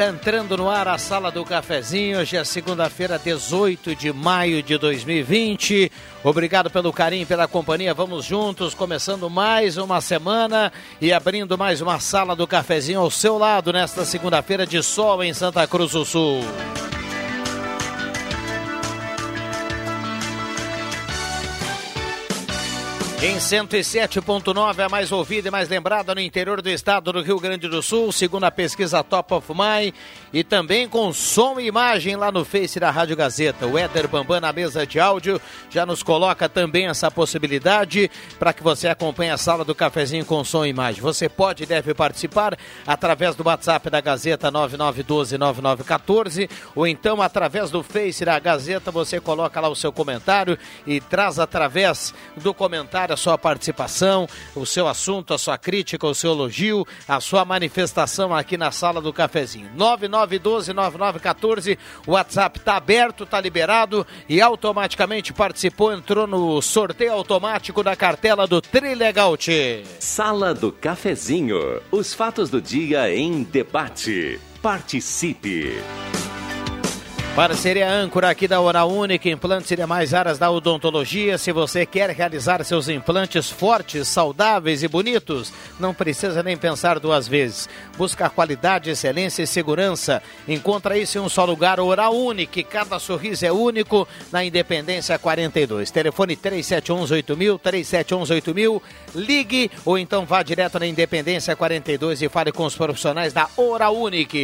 Está entrando no ar a Sala do Cafezinho. Hoje é segunda-feira, 18 de maio de 2020. Obrigado pelo carinho, pela companhia. Vamos juntos, começando mais uma semana e abrindo mais uma Sala do Cafezinho ao seu lado nesta segunda-feira de sol em Santa Cruz do Sul. Em 107.9, a mais ouvida e mais lembrada no interior do estado do Rio Grande do Sul, segundo a pesquisa Top of My, e também com som e imagem lá no Face da Rádio Gazeta. O Éder Bambam na mesa de áudio já nos coloca também essa possibilidade para que você acompanhe a sala do cafezinho com som e imagem. Você pode e deve participar através do WhatsApp da Gazeta 99129914 ou então através do Face da Gazeta, você coloca lá o seu comentário e traz através do comentário a sua participação, o seu assunto, a sua crítica, o seu elogio, a sua manifestação aqui na sala do cafezinho. 99129914, o WhatsApp está aberto, está liberado e automaticamente participou, entrou no sorteio automático da cartela do Trilegal Sala do cafezinho, os fatos do dia em debate. Participe. Parceria âncora aqui da Hora Única, implantes e demais áreas da odontologia. Se você quer realizar seus implantes fortes, saudáveis e bonitos, não precisa nem pensar duas vezes. Busca qualidade, excelência e segurança. Encontra isso em um só lugar, Hora Única. Cada sorriso é único na Independência 42. Telefone 37118000, 37118000. Ligue ou então vá direto na Independência 42 e fale com os profissionais da Hora Única.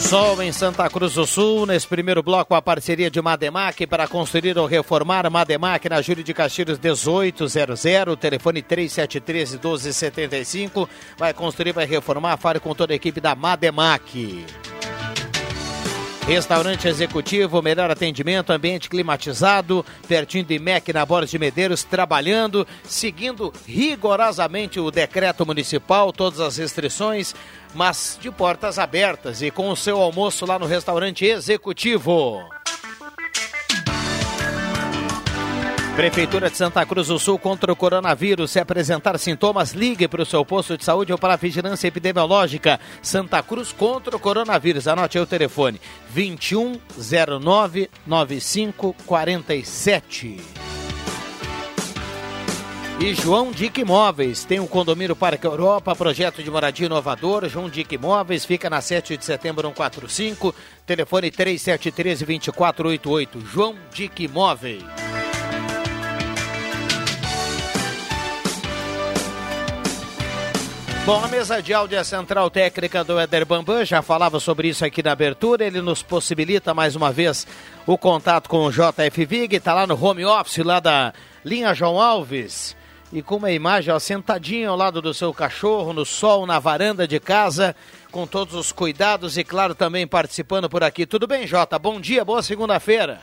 Sol em Santa Cruz do Sul, nesse primeiro bloco a parceria de Mademac para construir ou reformar Mademac na Júlio de Castilhos 1800, telefone 3713 1275. Vai construir, vai reformar, fale com toda a equipe da Mademac. Restaurante executivo, melhor atendimento, ambiente climatizado, pertinho de MEC na Borges de Medeiros, trabalhando, seguindo rigorosamente o decreto municipal, todas as restrições mas de portas abertas e com o seu almoço lá no restaurante executivo. Prefeitura de Santa Cruz do Sul contra o coronavírus. Se apresentar sintomas, ligue para o seu posto de saúde ou para a vigilância epidemiológica. Santa Cruz contra o coronavírus. Anote aí o telefone: 2109 9547. E João Dick Imóveis tem um condomínio Parque Europa, projeto de moradia inovador. João Dick Imóveis fica na 7 de setembro 145, telefone 3713-2488. João Dick Imóveis. Bom, a mesa de áudio é a central técnica do Éder Bambam, já falava sobre isso aqui na abertura. Ele nos possibilita mais uma vez o contato com o JF Vig, está lá no home office, lá da linha João Alves e com uma imagem ó, sentadinho ao lado do seu cachorro, no sol, na varanda de casa, com todos os cuidados e, claro, também participando por aqui. Tudo bem, Jota? Bom dia, boa segunda-feira.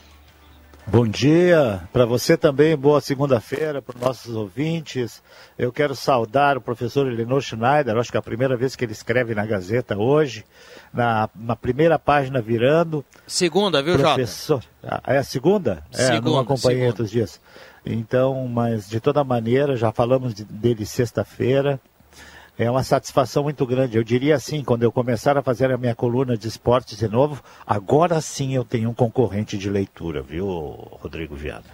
Bom dia, para você também, boa segunda-feira, para os nossos ouvintes. Eu quero saudar o professor Elinor Schneider, acho que é a primeira vez que ele escreve na Gazeta hoje, na, na primeira página virando. Segunda, viu, professor... Jota? Ah, é a segunda? Segunda, é, não acompanhei outros dias. Então, mas de toda maneira, já falamos de, dele sexta-feira. É uma satisfação muito grande. Eu diria assim, quando eu começar a fazer a minha coluna de esportes de novo, agora sim eu tenho um concorrente de leitura, viu, Rodrigo Viana?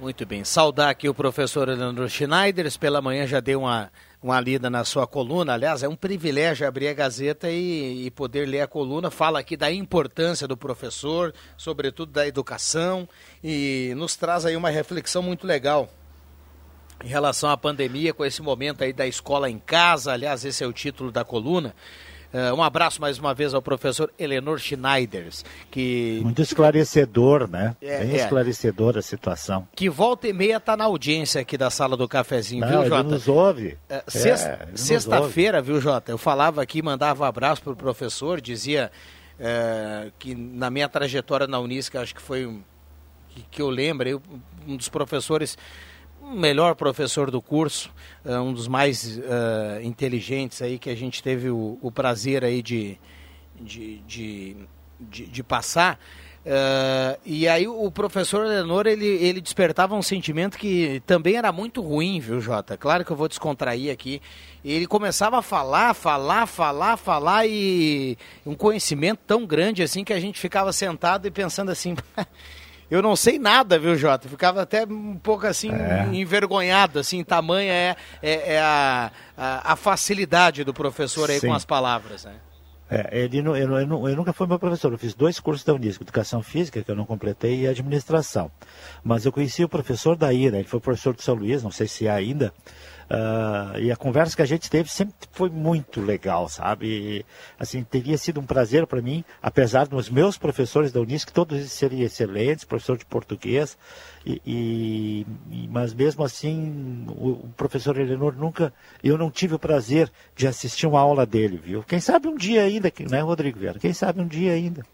Muito bem. Saudar aqui o professor Leandro Schneiders. Pela manhã já deu uma, uma lida na sua coluna. Aliás, é um privilégio abrir a Gazeta e, e, poder ler a coluna. Fala aqui da importância do professor, sobretudo da educação, e nos traz aí uma reflexão muito legal em relação à pandemia, com esse momento aí da escola em casa. Aliás, esse é o título da coluna. Uh, um abraço mais uma vez ao professor Eleanor Schneiders, que... Muito esclarecedor, né? É, Bem é. esclarecedor a situação. Que volta e meia está na audiência aqui da sala do cafezinho, Não, viu, Jota? Ele nos ouve. Uh, é, Sexta-feira, viu, Jota? Eu falava aqui, mandava um abraço para o professor, dizia uh, que na minha trajetória na Unisca, acho que foi um, que, que eu lembro, um dos professores melhor professor do curso, uh, um dos mais uh, inteligentes aí que a gente teve o, o prazer aí de, de, de, de, de passar. Uh, e aí o professor Leonor, ele, ele despertava um sentimento que também era muito ruim, viu, Jota? Claro que eu vou descontrair aqui. Ele começava a falar, falar, falar, falar e um conhecimento tão grande assim que a gente ficava sentado e pensando assim... Eu não sei nada, viu, Jota? Ficava até um pouco assim, é. envergonhado, assim, tamanha é, é, é a, a, a, facilidade do professor aí Sim. com as palavras, né? É, ele, eu, eu, eu, nunca fui meu professor, eu fiz dois cursos da Unisco, Educação Física, que eu não completei, e Administração. Mas eu conheci o professor da Ira, ele foi professor de São Luís, não sei se é ainda, Uh, e a conversa que a gente teve sempre foi muito legal, sabe? E, assim, teria sido um prazer para mim, apesar dos meus professores da Unisc, todos eles seriam excelentes, professor de português, e, e, mas mesmo assim, o, o, professor Eleanor nunca, eu não tive o prazer de assistir uma aula dele, viu? Quem sabe um dia ainda, né, Rodrigo Vieira? Quem sabe um dia ainda.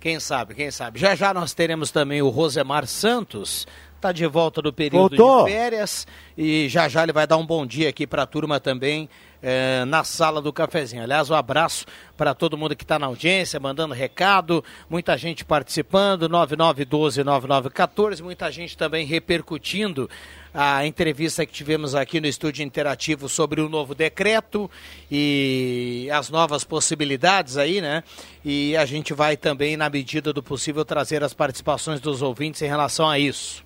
Quem sabe, quem sabe. Já já nós teremos também o Rosemar Santos, está de volta do período Voltou. de férias e já já ele vai dar um bom dia aqui para a turma também é, na sala do cafezinho. Aliás, um abraço para todo mundo que está na audiência, mandando recado, muita gente participando, 9912-9914, muita gente também repercutindo a entrevista que tivemos aqui no estúdio interativo sobre o novo decreto e as novas possibilidades aí, né? E a gente vai também, na medida do possível, trazer as participações dos ouvintes em relação a isso.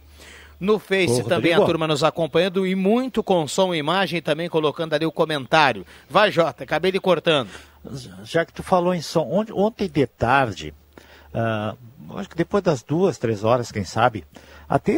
No Face Ô, também a turma nos acompanhando e muito com som e imagem também colocando ali o comentário. Vai, Jota, acabei de cortando. Já que tu falou em som, ontem, ontem de tarde, uh, acho que depois das duas, três horas, quem sabe, até,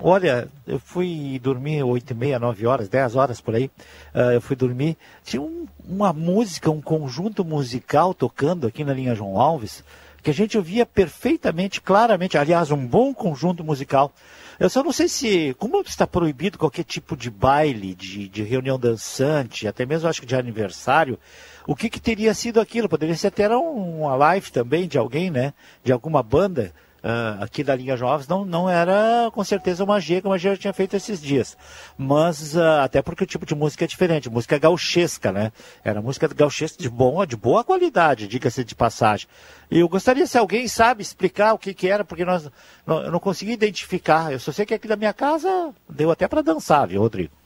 olha, eu fui dormir oito e meia, nove horas, dez horas por aí, uh, eu fui dormir, tinha um, uma música, um conjunto musical tocando aqui na linha João Alves, que a gente ouvia perfeitamente, claramente, aliás, um bom conjunto musical. Eu só não sei se, como está proibido qualquer tipo de baile, de, de reunião dançante, até mesmo acho que de aniversário, o que, que teria sido aquilo? Poderia ser até uma live também de alguém, né? De alguma banda uh, aqui da linha Jovens não, não era com certeza uma G, como a já tinha feito esses dias. Mas uh, até porque o tipo de música é diferente, música gauchesca, né? Era música gauchesca de, bom, de boa qualidade, diga-se de passagem. E eu gostaria se alguém sabe explicar o que, que era, porque nós, não, eu não consegui identificar. Eu só sei que aqui da minha casa deu até para dançar, viu, Rodrigo?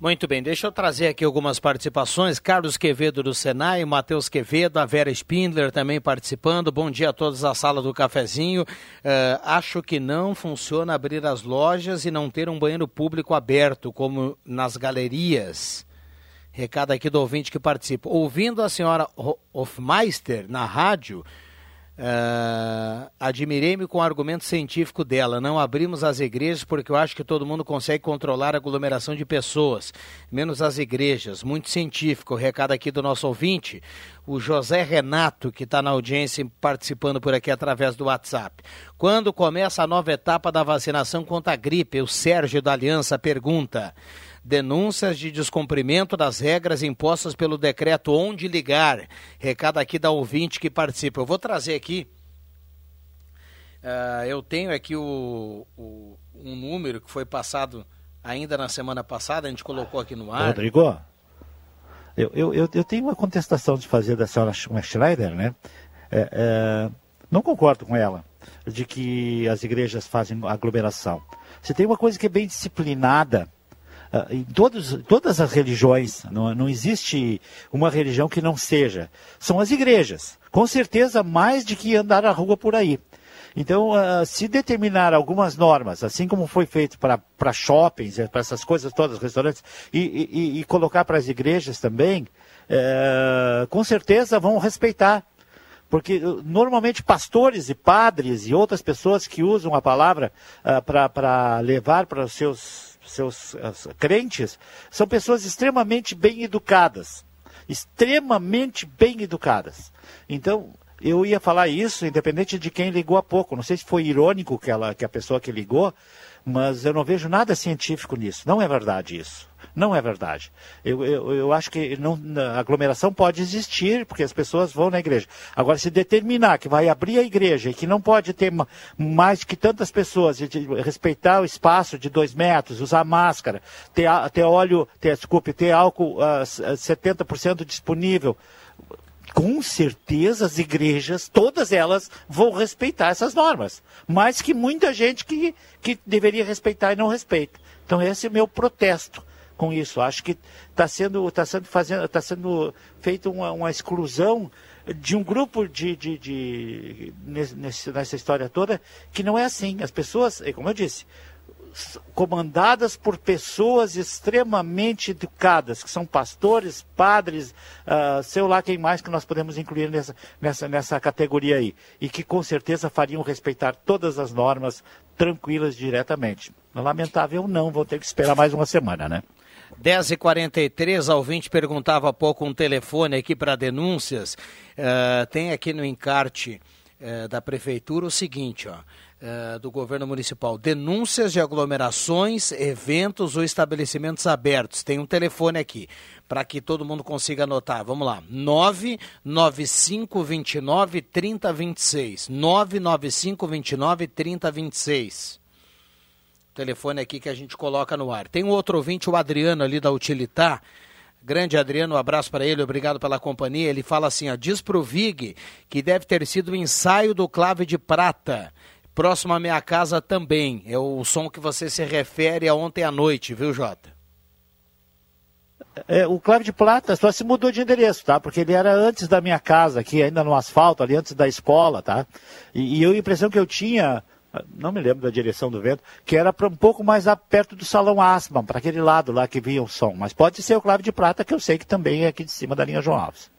Muito bem, deixa eu trazer aqui algumas participações. Carlos Quevedo do Senai, Matheus Quevedo, a Vera Spindler também participando. Bom dia a todos da sala do cafezinho. Uh, acho que não funciona abrir as lojas e não ter um banheiro público aberto, como nas galerias. Recado aqui do ouvinte que participa. Ouvindo a senhora Hofmeister na rádio, Uh, Admirei-me com o argumento científico dela. Não abrimos as igrejas porque eu acho que todo mundo consegue controlar a aglomeração de pessoas, menos as igrejas. Muito científico. O recado aqui do nosso ouvinte, o José Renato, que está na audiência participando por aqui através do WhatsApp. Quando começa a nova etapa da vacinação contra a gripe? O Sérgio da Aliança pergunta denúncias de descumprimento das regras impostas pelo decreto Onde Ligar. Recado aqui da ouvinte que participa. Eu vou trazer aqui. Uh, eu tenho aqui o, o, um número que foi passado ainda na semana passada, a gente colocou aqui no ar. Rodrigo, eu, eu, eu, eu tenho uma contestação de fazer da senhora Schreider, né? É, é, não concordo com ela, de que as igrejas fazem aglomeração. Você tem uma coisa que é bem disciplinada, em todos, todas as religiões, não, não existe uma religião que não seja. São as igrejas. Com certeza, mais de que andar na rua por aí. Então, uh, se determinar algumas normas, assim como foi feito para shoppings, eh, para essas coisas todas, restaurantes, e, e, e colocar para as igrejas também, uh, com certeza vão respeitar. Porque normalmente pastores e padres e outras pessoas que usam a palavra uh, para levar para os seus, seus crentes são pessoas extremamente bem educadas. Extremamente bem educadas. Então, eu ia falar isso, independente de quem ligou há pouco. Não sei se foi irônico que, ela, que a pessoa que ligou, mas eu não vejo nada científico nisso. Não é verdade isso. Não é verdade. Eu, eu, eu acho que não, a aglomeração pode existir, porque as pessoas vão na igreja. Agora, se determinar que vai abrir a igreja e que não pode ter mais que tantas pessoas, respeitar o espaço de dois metros, usar máscara, ter, ter óleo, ter, desculpe, ter álcool uh, ah, 70% disponível, com certeza as igrejas, todas elas, vão respeitar essas normas. Mais que muita gente que, que deveria respeitar e não respeita. Então esse é o meu protesto com isso. Acho que está sendo, tá sendo, fazendo, tá sendo feita uma, uma exclusão de um grupo de, de, de nesse, nessa história toda que não é assim. As pessoas, como eu disse, comandadas por pessoas extremamente educadas, que são pastores, padres, uh, sei lá quem mais que nós podemos incluir nessa, nessa, nessa categoria aí, e que com certeza fariam respeitar todas as normas tranquilas diretamente. Lamentável não, vou ter que esperar mais uma semana, né? 10h43, a ouvinte perguntava há pouco um telefone aqui para denúncias. Uh, tem aqui no encarte uh, da prefeitura o seguinte, ó. Uh, do governo municipal. Denúncias de aglomerações, eventos ou estabelecimentos abertos. Tem um telefone aqui para que todo mundo consiga anotar. Vamos lá. 99529 3026. 99529 3026 telefone aqui que a gente coloca no ar. Tem um outro ouvinte, o Adriano ali da Utilitar. Grande Adriano, um abraço para ele, obrigado pela companhia. Ele fala assim: ó, diz pro Vig que deve ter sido o ensaio do clave de prata. Próximo à minha casa também. É o som que você se refere a ontem à noite, viu, Jota? É, o clave de prata só se mudou de endereço, tá? Porque ele era antes da minha casa, aqui ainda no asfalto, ali antes da escola, tá? E, e eu, a impressão que eu tinha não me lembro da direção do vento, que era um pouco mais perto do salão Asma, para aquele lado lá que vinha o som. Mas pode ser o Clave de Prata, que eu sei que também é aqui de cima da linha João Alves.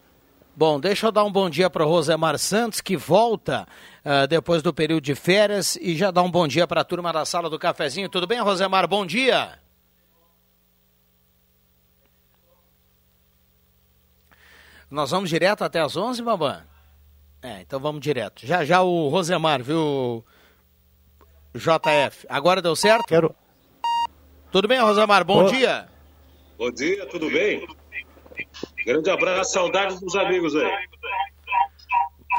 Bom, deixa eu dar um bom dia para o Rosemar Santos, que volta uh, depois do período de férias, e já dá um bom dia para a turma da sala do cafezinho. Tudo bem, Rosemar? Bom dia! Nós vamos direto até as 11, Bambam? É, então vamos direto. Já já o Rosemar, viu, JF. Agora deu certo? Quero. Tudo bem, Rosamar? Bom dia. Bom dia, tudo bem? Grande abraço, saudades dos amigos aí.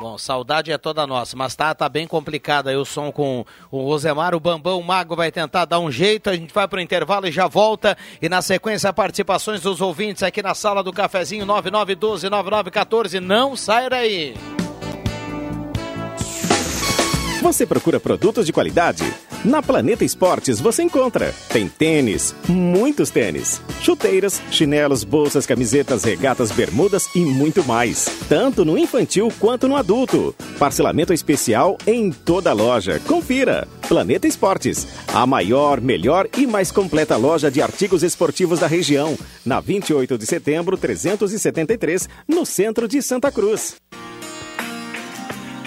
Bom, saudade é toda nossa, mas tá, tá bem complicado aí o som com o Rosemar, o Bambão, o Mago vai tentar dar um jeito, a gente vai pro intervalo e já volta, e na sequência participações dos ouvintes aqui na sala do cafezinho 9912-9914, não sai daí! Você procura produtos de qualidade? Na Planeta Esportes você encontra. Tem tênis, muitos tênis, chuteiras, chinelos, bolsas, camisetas, regatas, bermudas e muito mais. Tanto no infantil quanto no adulto. Parcelamento especial em toda loja. Confira. Planeta Esportes, a maior, melhor e mais completa loja de artigos esportivos da região. Na 28 de setembro, 373, no centro de Santa Cruz.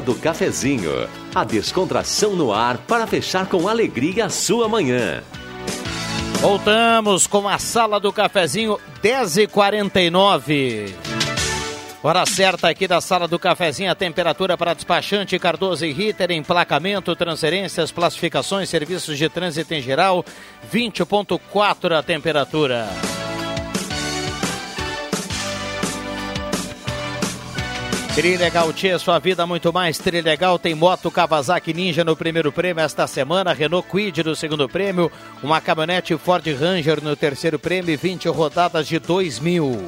Sala do Cafezinho. A descontração no ar para fechar com alegria a sua manhã. Voltamos com a Sala do Cafezinho, 10h49. Hora certa aqui da Sala do Cafezinho, a temperatura para despachante Cardoso e Ritter, emplacamento, transferências, classificações, serviços de trânsito em geral, 20.4 a temperatura. Trilegal Tia, sua vida muito mais. Trilegal tem moto Kawasaki Ninja no primeiro prêmio esta semana, Renault Quid no segundo prêmio, uma caminhonete Ford Ranger no terceiro prêmio e 20 rodadas de 2 mil.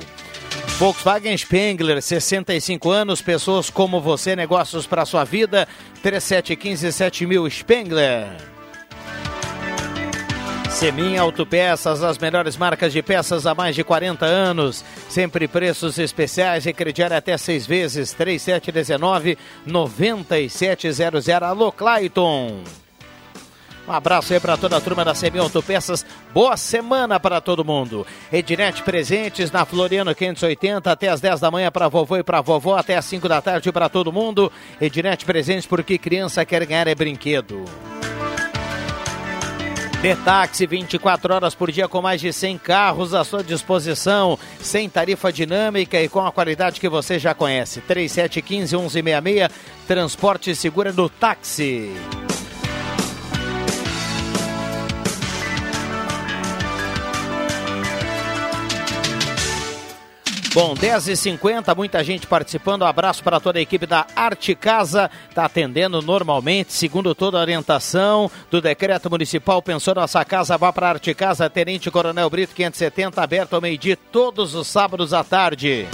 Volkswagen Spengler, 65 anos, pessoas como você, negócios para sua vida, 3715 7000 Spengler. Semin Autopeças, as melhores marcas de peças há mais de 40 anos. Sempre preços especiais e crediário até seis vezes. 3719-9700. Alô, Clayton. Um abraço aí para toda a turma da Semin Autopeças. Boa semana para todo mundo. Ednet Presentes na Floriano 580 até as 10 da manhã para vovô e para vovó, até as 5 da tarde para todo mundo. Ednet Presentes porque criança quer ganhar é brinquedo. Táxi 24 horas por dia com mais de 100 carros à sua disposição, sem tarifa dinâmica e com a qualidade que você já conhece. 3715 1166, transporte seguro no táxi. Bom, 10h50, muita gente participando. Um abraço para toda a equipe da Arte Casa. Está atendendo normalmente, segundo toda a orientação do decreto municipal. Pensou nossa casa, vá para a Arte Casa, Tenente Coronel Brito 570, aberto ao meio-dia, todos os sábados à tarde.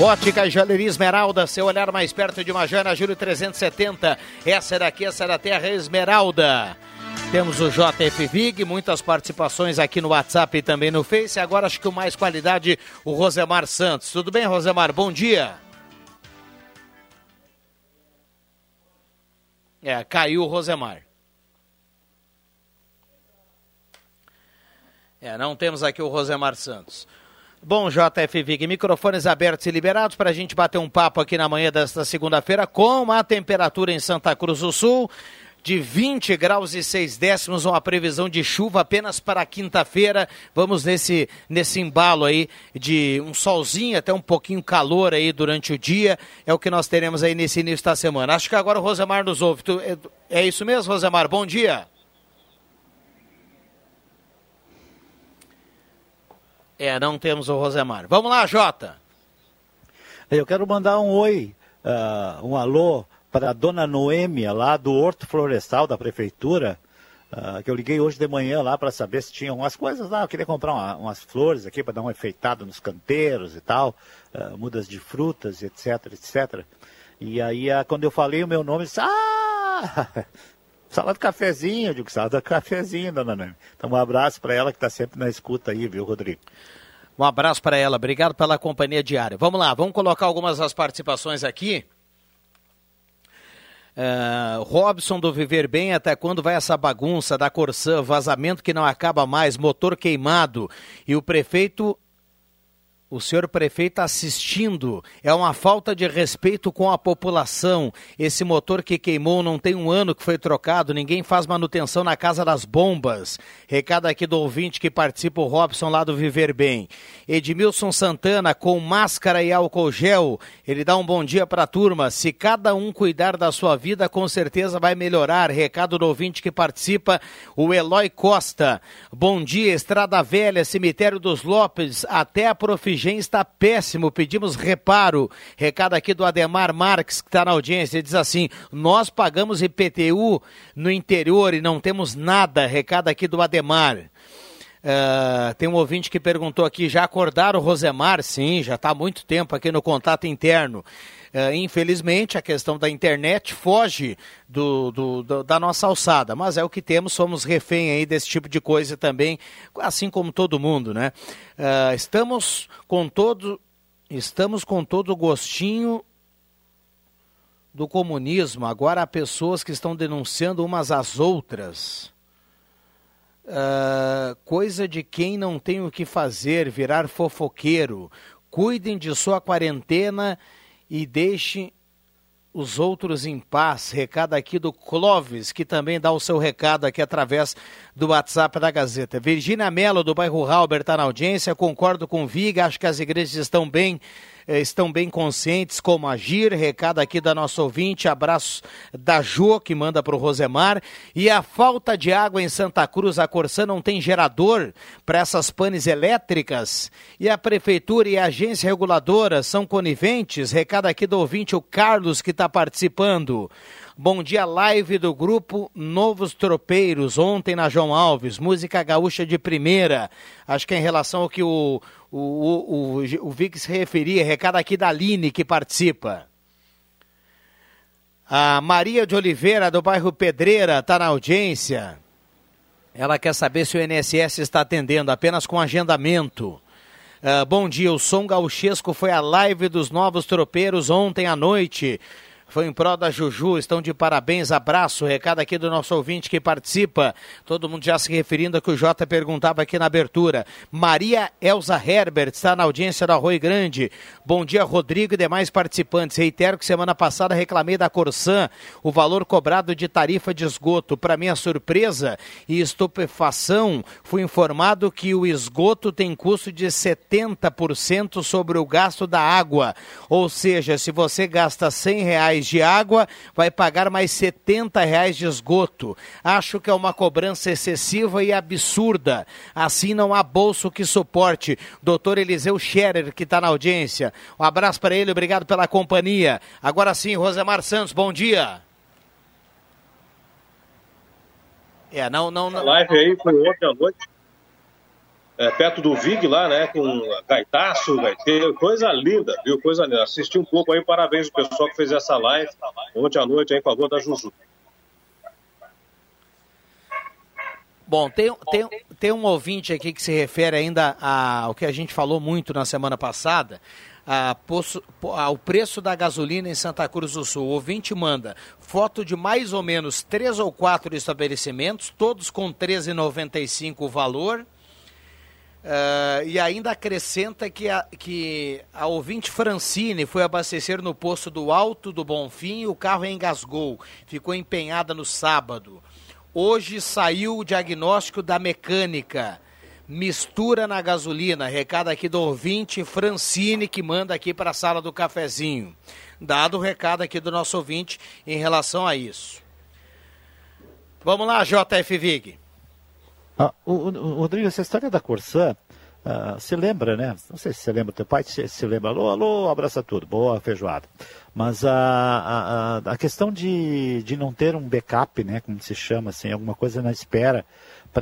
Ótica Joalheria Esmeralda, seu olhar mais perto de uma joia na Júlio 370. Essa daqui, essa da Terra Esmeralda. Temos o JF Vig, muitas participações aqui no WhatsApp e também no Face. Agora acho que o mais qualidade, o Rosemar Santos. Tudo bem, Rosemar? Bom dia. É, caiu o Rosemar. É, não temos aqui o Rosemar Santos. Bom, JF Vig, microfones abertos e liberados para a gente bater um papo aqui na manhã desta segunda-feira com a temperatura em Santa Cruz do Sul de 20 graus e 6 décimos, uma previsão de chuva apenas para quinta-feira. Vamos nesse, nesse embalo aí de um solzinho, até um pouquinho calor aí durante o dia. É o que nós teremos aí nesse início da semana. Acho que agora o Rosemar nos ouve. Tu, é, é isso mesmo, Rosemar? Bom dia. É, não temos o Rosemar. Vamos lá, Jota. Eu quero mandar um oi, uh, um alô para a dona Noêmia, lá do Horto Florestal da Prefeitura, uh, que eu liguei hoje de manhã lá para saber se tinha umas coisas lá. Eu queria comprar uma, umas flores aqui para dar um efeitado nos canteiros e tal, uh, mudas de frutas, etc, etc. E aí, uh, quando eu falei o meu nome, disse, ah! Sala do cafezinho, eu digo, sala do cafezinho, dona Noêmia. Então, um abraço para ela que está sempre na escuta aí, viu, Rodrigo? Um abraço para ela, obrigado pela companhia diária. Vamos lá, vamos colocar algumas das participações aqui. Uh, Robson do Viver Bem, até quando vai essa bagunça da Corsã, vazamento que não acaba mais, motor queimado e o prefeito o senhor prefeito assistindo. É uma falta de respeito com a população. Esse motor que queimou não tem um ano que foi trocado, ninguém faz manutenção na casa das bombas. Recado aqui do ouvinte que participa, o Robson lá do Viver Bem. Edmilson Santana, com máscara e álcool gel, ele dá um bom dia para a turma. Se cada um cuidar da sua vida, com certeza vai melhorar. Recado do ouvinte que participa, o Eloy Costa. Bom dia, Estrada Velha, Cemitério dos Lopes, até a Profigência está péssimo, pedimos reparo. Recado aqui do Ademar Marques, que está na audiência, diz assim: Nós pagamos IPTU no interior e não temos nada. Recado aqui do Ademar. Uh, tem um ouvinte que perguntou aqui: já acordaram o Rosemar? Sim, já está há muito tempo aqui no contato interno. Uh, infelizmente, a questão da internet foge do, do, do, da nossa alçada, mas é o que temos, somos refém aí desse tipo de coisa também, assim como todo mundo, né? Uh, estamos com todo, estamos com todo o gostinho do comunismo. Agora há pessoas que estão denunciando umas às outras. Uh, coisa de quem não tem o que fazer, virar fofoqueiro. Cuidem de sua quarentena e deixe os outros em paz. Recado aqui do Clóvis, que também dá o seu recado aqui através do WhatsApp da Gazeta. Virgínia Mello, do bairro Halber, está na audiência. Concordo com o Viga, acho que as igrejas estão bem estão bem conscientes como agir. Recado aqui da nossa ouvinte, abraço da Jo, que manda para o Rosemar. E a falta de água em Santa Cruz, a Corsã não tem gerador para essas panes elétricas. E a Prefeitura e a agência reguladora são coniventes. Recado aqui do ouvinte, o Carlos, que está participando. Bom dia, live do grupo Novos Tropeiros, ontem na João Alves, música gaúcha de primeira. Acho que é em relação ao que o, o, o, o, o se referia, recado aqui da Aline que participa. A Maria de Oliveira, do bairro Pedreira, está na audiência. Ela quer saber se o INSS está atendendo apenas com agendamento. Uh, bom dia, o Som Gauchesco foi a live dos novos tropeiros ontem à noite foi em prol da Juju, estão de parabéns, abraço, recado aqui do nosso ouvinte que participa, todo mundo já se referindo a que o Jota perguntava aqui na abertura. Maria Elza Herbert está na audiência da Rui Grande. Bom dia, Rodrigo e demais participantes. Reitero que semana passada reclamei da Corsã o valor cobrado de tarifa de esgoto. Para minha surpresa e estupefação, fui informado que o esgoto tem custo de 70% sobre o gasto da água. Ou seja, se você gasta 100 reais reais de água, vai pagar mais 70 reais de esgoto. Acho que é uma cobrança excessiva e absurda. Assim não há bolso que suporte. Doutor Eliseu Scherer, que está na audiência. Um abraço para ele, obrigado pela companhia. Agora sim, Rosemar Santos, bom dia. É, não, não, não. A live aí foi ontem à noite é, perto do Vig lá, né? Com gaitaço, gaiteiro, coisa linda, viu? Coisa linda. Assisti um pouco aí, parabéns ao pessoal que fez essa live ontem à noite aí em favor da Juju. Bom, tem, tem, tem um ouvinte aqui que se refere ainda ao que a gente falou muito na semana passada, a, ao preço da gasolina em Santa Cruz do Sul. O ouvinte manda foto de mais ou menos três ou quatro estabelecimentos, todos com R$ 13,95 o valor, Uh, e ainda acrescenta que a, que a ouvinte Francine foi abastecer no posto do Alto do Bonfim e o carro engasgou. Ficou empenhada no sábado. Hoje saiu o diagnóstico da mecânica. Mistura na gasolina. Recado aqui do ouvinte Francine, que manda aqui para a sala do cafezinho. Dado o recado aqui do nosso ouvinte em relação a isso. Vamos lá, JF Vig. Ah, o, o, Rodrigo, essa história da Corsã, Uh, se lembra, né? Não sei se você lembra, teu pai se, lembra, alô, alô, abraça tudo, boa feijoada. Mas a, a, a, questão de, de não ter um backup, né, como se chama, assim, alguma coisa na espera,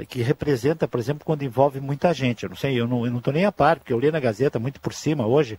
que representa, por exemplo, quando envolve muita gente. Eu não sei, eu não estou nem a par, porque eu li na Gazeta muito por cima hoje,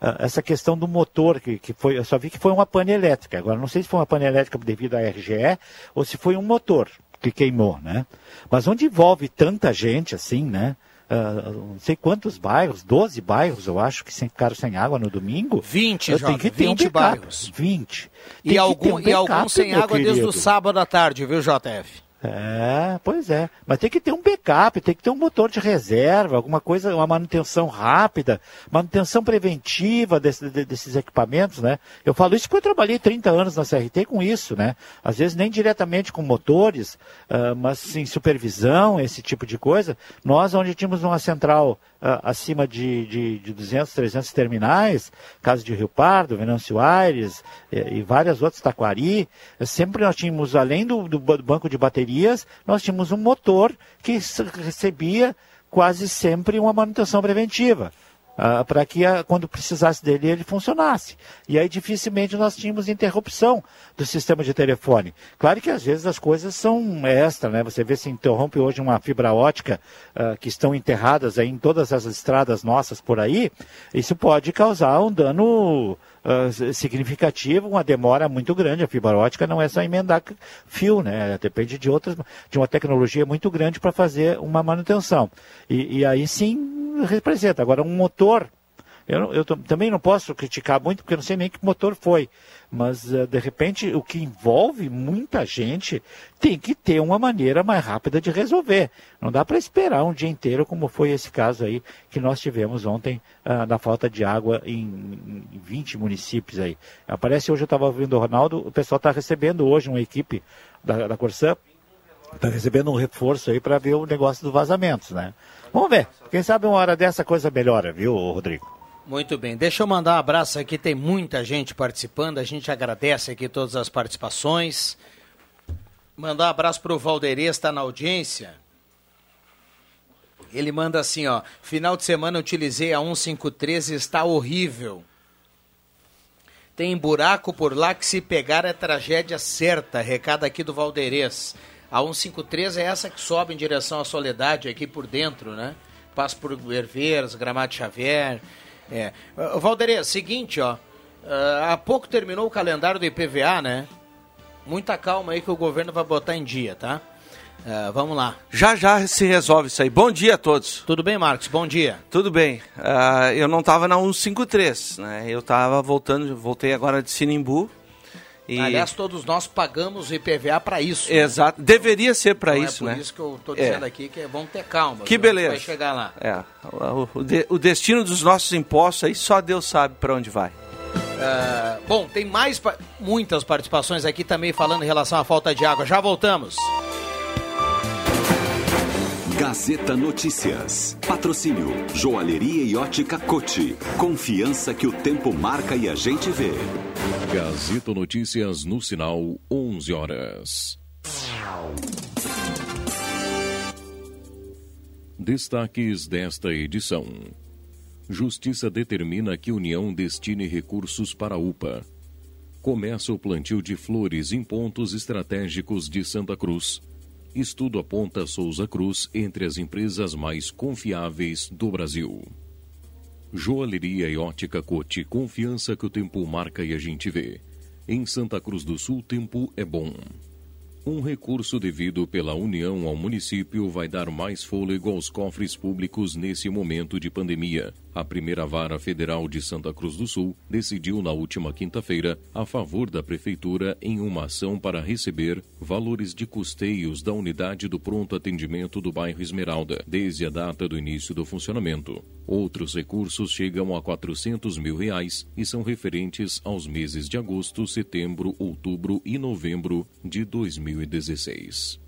uh, essa questão do motor, que, que foi, eu só vi que foi uma pane elétrica. Agora, não sei se foi uma pane elétrica devido à RGE ou se foi um motor que queimou, né? Mas onde envolve tanta gente assim, né? Uh, não sei quantos bairros, 12 bairros, eu acho, que ficaram sem água no domingo. 20, Tem que ter 20 um bairros. 20. Tem e, algum, um backup, e alguns sem água querido. desde o sábado à tarde, viu, JF? É, pois é. Mas tem que ter um backup, tem que ter um motor de reserva, alguma coisa, uma manutenção rápida, manutenção preventiva desse, desses equipamentos, né? Eu falo isso porque eu trabalhei 30 anos na CRT com isso, né? Às vezes nem diretamente com motores, uh, mas sim supervisão, esse tipo de coisa. Nós, onde tínhamos uma central acima de, de, de 200, 300 terminais, caso de Rio Pardo, Venâncio Aires e, e várias outras, Taquari, sempre nós tínhamos, além do, do banco de baterias, nós tínhamos um motor que recebia quase sempre uma manutenção preventiva. Uh, para que a, quando precisasse dele ele funcionasse. E aí dificilmente nós tínhamos interrupção do sistema de telefone. Claro que às vezes as coisas são extra, né? Você vê se interrompe hoje uma fibra ótica uh, que estão enterradas em todas as estradas nossas por aí, isso pode causar um dano uh, significativo, uma demora muito grande. A fibra ótica não é só emendar fio, né? Depende de outras, de uma tecnologia muito grande para fazer uma manutenção. E, e aí sim representa. Agora, um motor, eu, eu também não posso criticar muito, porque eu não sei nem que motor foi. Mas, uh, de repente, o que envolve muita gente tem que ter uma maneira mais rápida de resolver. Não dá para esperar um dia inteiro, como foi esse caso aí que nós tivemos ontem, uh, da falta de água em, em 20 municípios aí. Aparece hoje, eu estava ouvindo o Ronaldo, o pessoal está recebendo hoje uma equipe da, da Corsã, está recebendo um reforço aí para ver o negócio dos vazamentos, né? Vamos ver. Quem sabe uma hora dessa coisa melhora, viu, Rodrigo? Muito bem. Deixa eu mandar um abraço aqui. Tem muita gente participando. A gente agradece aqui todas as participações. Mandar um abraço para o Valderês, está na audiência. Ele manda assim, ó. Final de semana utilizei a 153 e está horrível. Tem buraco por lá que se pegar é tragédia certa. Recado aqui do Valderês. A 153 é essa que sobe em direção à Soledade aqui por dentro, né? Passa por Herveiras, Gramado Xavier. É. Valderia, seguinte, ó. Uh, há pouco terminou o calendário do IPVA, né? Muita calma aí que o governo vai botar em dia, tá? Uh, vamos lá. Já já se resolve isso aí. Bom dia a todos. Tudo bem, Marcos? Bom dia. Tudo bem. Uh, eu não estava na 153, né? Eu estava voltando, voltei agora de Sinimbu e... Aliás, todos nós pagamos o IPVA para isso. Né? Exato. Né? Deveria ser para então, isso, é né? por isso que eu estou dizendo é. aqui que é bom ter calma. Que beleza. Vai chegar lá. É. O, de, o destino dos nossos impostos aí só Deus sabe para onde vai. Uh, bom, tem mais muitas participações aqui também falando em relação à falta de água. Já voltamos. Gazeta Notícias. Patrocínio Joalheria e Ótica Cote. Confiança que o tempo marca e a gente vê. Gazeta Notícias no sinal 11 horas. Destaques desta edição. Justiça determina que União destine recursos para a UPA. Começa o plantio de flores em pontos estratégicos de Santa Cruz. Estudo aponta Souza Cruz entre as empresas mais confiáveis do Brasil. Joalheria e ótica Cote, confiança que o tempo marca e a gente vê. Em Santa Cruz do Sul, tempo é bom. Um recurso devido pela União ao município vai dar mais fôlego aos cofres públicos nesse momento de pandemia. A primeira vara federal de Santa Cruz do Sul decidiu na última quinta-feira a favor da prefeitura em uma ação para receber valores de custeios da unidade do pronto atendimento do bairro Esmeralda, desde a data do início do funcionamento. Outros recursos chegam a 400 mil reais e são referentes aos meses de agosto, setembro, outubro e novembro de 2016.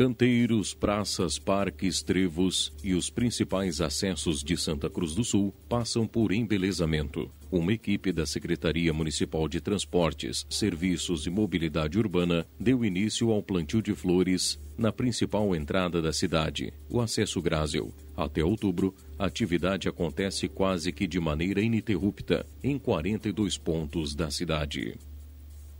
Canteiros, praças, parques, trevos e os principais acessos de Santa Cruz do Sul passam por embelezamento. Uma equipe da Secretaria Municipal de Transportes, Serviços e Mobilidade Urbana deu início ao plantio de flores na principal entrada da cidade, o acesso Grásel, Até outubro, a atividade acontece quase que de maneira ininterrupta em 42 pontos da cidade.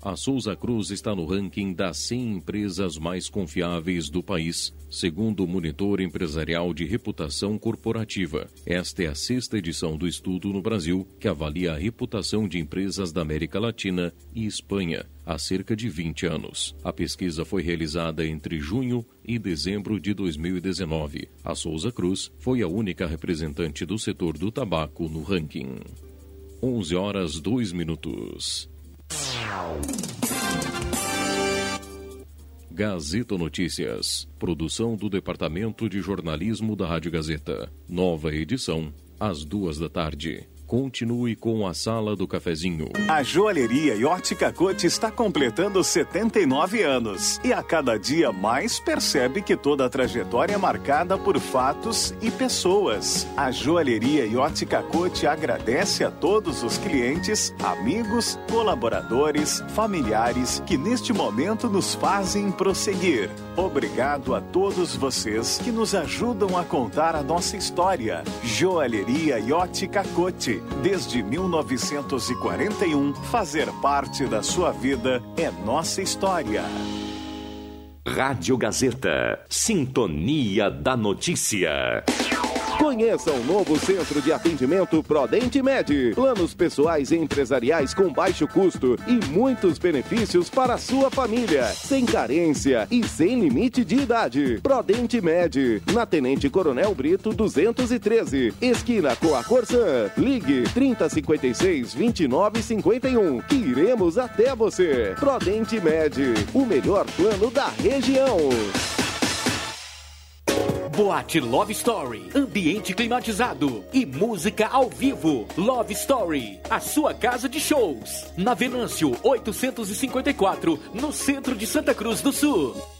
A Souza Cruz está no ranking das 100 empresas mais confiáveis do país, segundo o Monitor Empresarial de Reputação Corporativa. Esta é a sexta edição do estudo no Brasil, que avalia a reputação de empresas da América Latina e Espanha há cerca de 20 anos. A pesquisa foi realizada entre junho e dezembro de 2019. A Souza Cruz foi a única representante do setor do tabaco no ranking. 11 horas 2 minutos. Gazeta Notícias. Produção do Departamento de Jornalismo da Rádio Gazeta. Nova edição, às duas da tarde. Continue com a Sala do Cafezinho. A joalheria e ótica Cote está completando 79 anos e a cada dia mais percebe que toda a trajetória é marcada por fatos e pessoas. A joalheria e ótica Cote agradece a todos os clientes, amigos, colaboradores, familiares que neste momento nos fazem prosseguir. Obrigado a todos vocês que nos ajudam a contar a nossa história. Joalheria e ótica Desde 1941, fazer parte da sua vida é nossa história. Rádio Gazeta. Sintonia da Notícia. Conheça o novo centro de atendimento Prodente Med. Planos pessoais e empresariais com baixo custo e muitos benefícios para a sua família. Sem carência e sem limite de idade. Prodente Med. Na Tenente Coronel Brito 213. Esquina com a Corsã. Ligue 3056 2951 que iremos até você. Prodente Med. O melhor plano da região. Boate Love Story, ambiente climatizado e música ao vivo. Love Story, a sua casa de shows. Na Venâncio 854, no centro de Santa Cruz do Sul.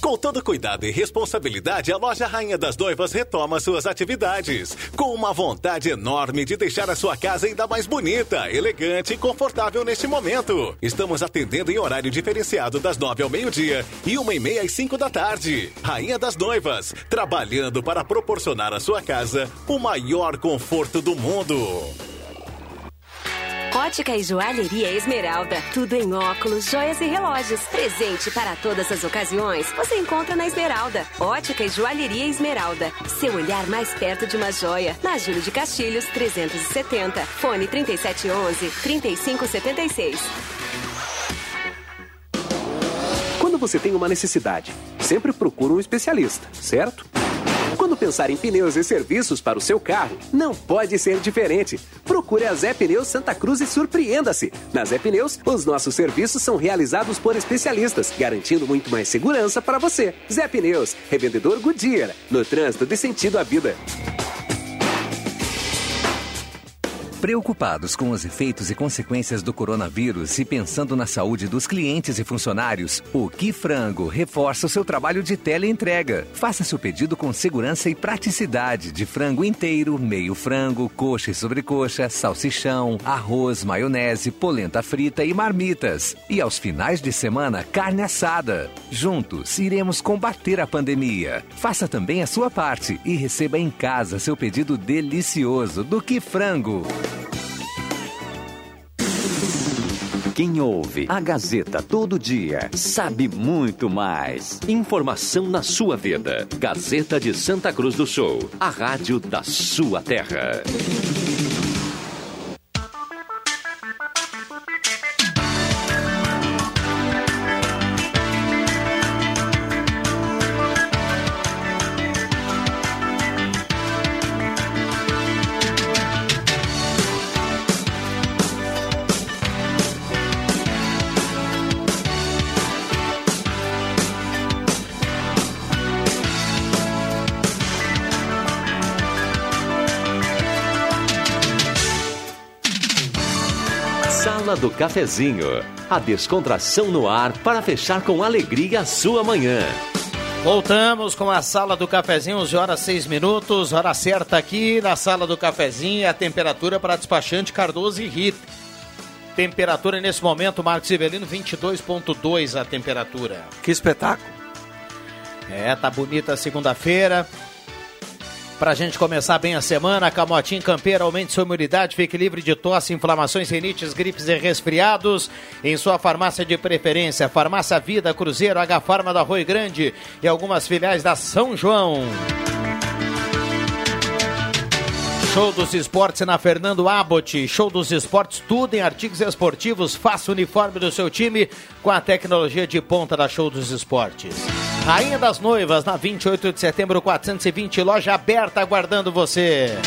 Com todo cuidado e responsabilidade, a loja Rainha das Noivas retoma suas atividades. Com uma vontade enorme de deixar a sua casa ainda mais bonita, elegante e confortável neste momento. Estamos atendendo em horário diferenciado das nove ao meio-dia e uma e meia às cinco da tarde. Rainha das Noivas, trabalhando para proporcionar à sua casa o maior conforto do mundo. Ótica e Joalheria Esmeralda. Tudo em óculos, joias e relógios. Presente para todas as ocasiões. Você encontra na Esmeralda. Ótica e Joalheria Esmeralda. Seu olhar mais perto de uma joia. Na Júlio de Castilhos, 370. Fone 3711 3576. Quando você tem uma necessidade, sempre procura um especialista, certo? Quando pensar em pneus e serviços para o seu carro, não pode ser diferente. Procure a Zé Pneus Santa Cruz e surpreenda-se. Na Zé Pneus, os nossos serviços são realizados por especialistas, garantindo muito mais segurança para você. Zé Pneus, revendedor Goodyear, no trânsito de sentido à vida. Preocupados com os efeitos e consequências do coronavírus e pensando na saúde dos clientes e funcionários, o Que Frango reforça o seu trabalho de teleentrega. Faça seu pedido com segurança e praticidade de frango inteiro, meio frango, coxa e sobrecoxa, salsichão, arroz, maionese, polenta frita e marmitas. E aos finais de semana, carne assada. Juntos, iremos combater a pandemia. Faça também a sua parte e receba em casa seu pedido delicioso do Que Frango. Quem ouve a Gazeta todo dia sabe muito mais. Informação na sua vida. Gazeta de Santa Cruz do Sul, a rádio da sua terra. Do Cafezinho. A descontração no ar para fechar com alegria a sua manhã. Voltamos com a Sala do Cafezinho, 11 horas 6 minutos, hora certa aqui na Sala do Cafezinho, a temperatura para despachante Cardoso e Rita. Temperatura nesse momento, Marcos Sivelino, 22.2 a temperatura. Que espetáculo. É, tá bonita a segunda-feira. Pra gente começar bem a semana, Camotim Campeira aumente sua imunidade, fique livre de tosse, inflamações, rinites, gripes e resfriados. Em sua farmácia de preferência, Farmácia Vida, Cruzeiro, H Farma do Arroio Grande e algumas filiais da São João. Show dos Esportes na Fernando Abbott. Show dos Esportes, tudo em artigos esportivos. Faça o uniforme do seu time com a tecnologia de ponta da Show dos Esportes. Rainha das Noivas, na 28 de setembro, 420, loja aberta aguardando você.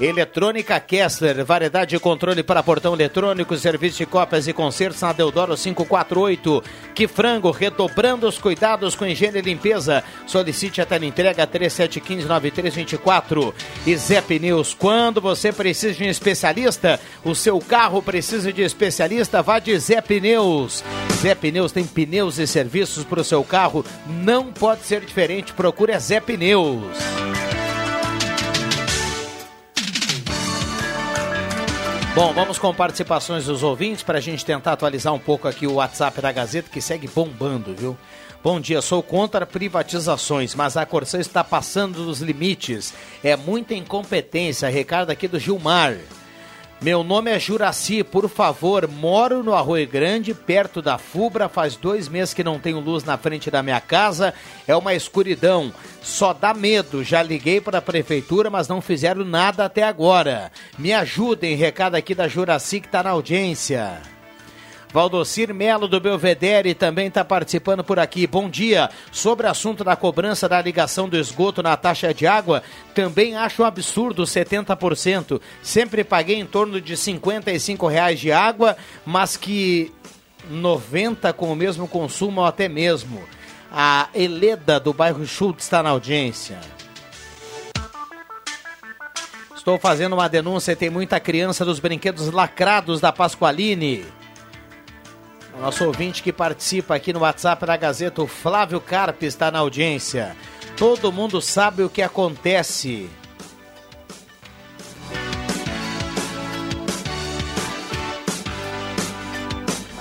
Eletrônica Kessler, variedade de controle para portão eletrônico, serviço de cópias e concertos na Deodoro 548. Que frango, redobrando os cuidados com higiene e limpeza. Solicite a entrega 3715-9324. E Zé Pneus, quando você precisa de um especialista, o seu carro precisa de especialista, vá de Zé Pneus. Zé Pneus tem pneus e serviços para o seu carro, não pode ser diferente, procure a Zé Pneus. Bom, vamos com participações dos ouvintes para a gente tentar atualizar um pouco aqui o WhatsApp da Gazeta que segue bombando, viu? Bom dia, sou contra privatizações, mas a Corsã está passando dos limites. É muita incompetência. Recado aqui do Gilmar. Meu nome é Juraci, por favor, moro no Arroio Grande, perto da Fubra, faz dois meses que não tenho luz na frente da minha casa, é uma escuridão, só dá medo, já liguei para a prefeitura, mas não fizeram nada até agora. Me ajudem, recado aqui da Juraci que está na audiência. Valdocir Melo do Belvedere também está participando por aqui. Bom dia. Sobre o assunto da cobrança da ligação do esgoto na taxa de água, também acho um absurdo 70%. Sempre paguei em torno de 55 reais de água, mas que 90 com o mesmo consumo ou até mesmo. A Eleda do bairro Schultz está na audiência. Estou fazendo uma denúncia, tem muita criança dos brinquedos lacrados da Pasqualine. O nosso ouvinte que participa aqui no WhatsApp da Gazeta, o Flávio Carpe, está na audiência. Todo mundo sabe o que acontece.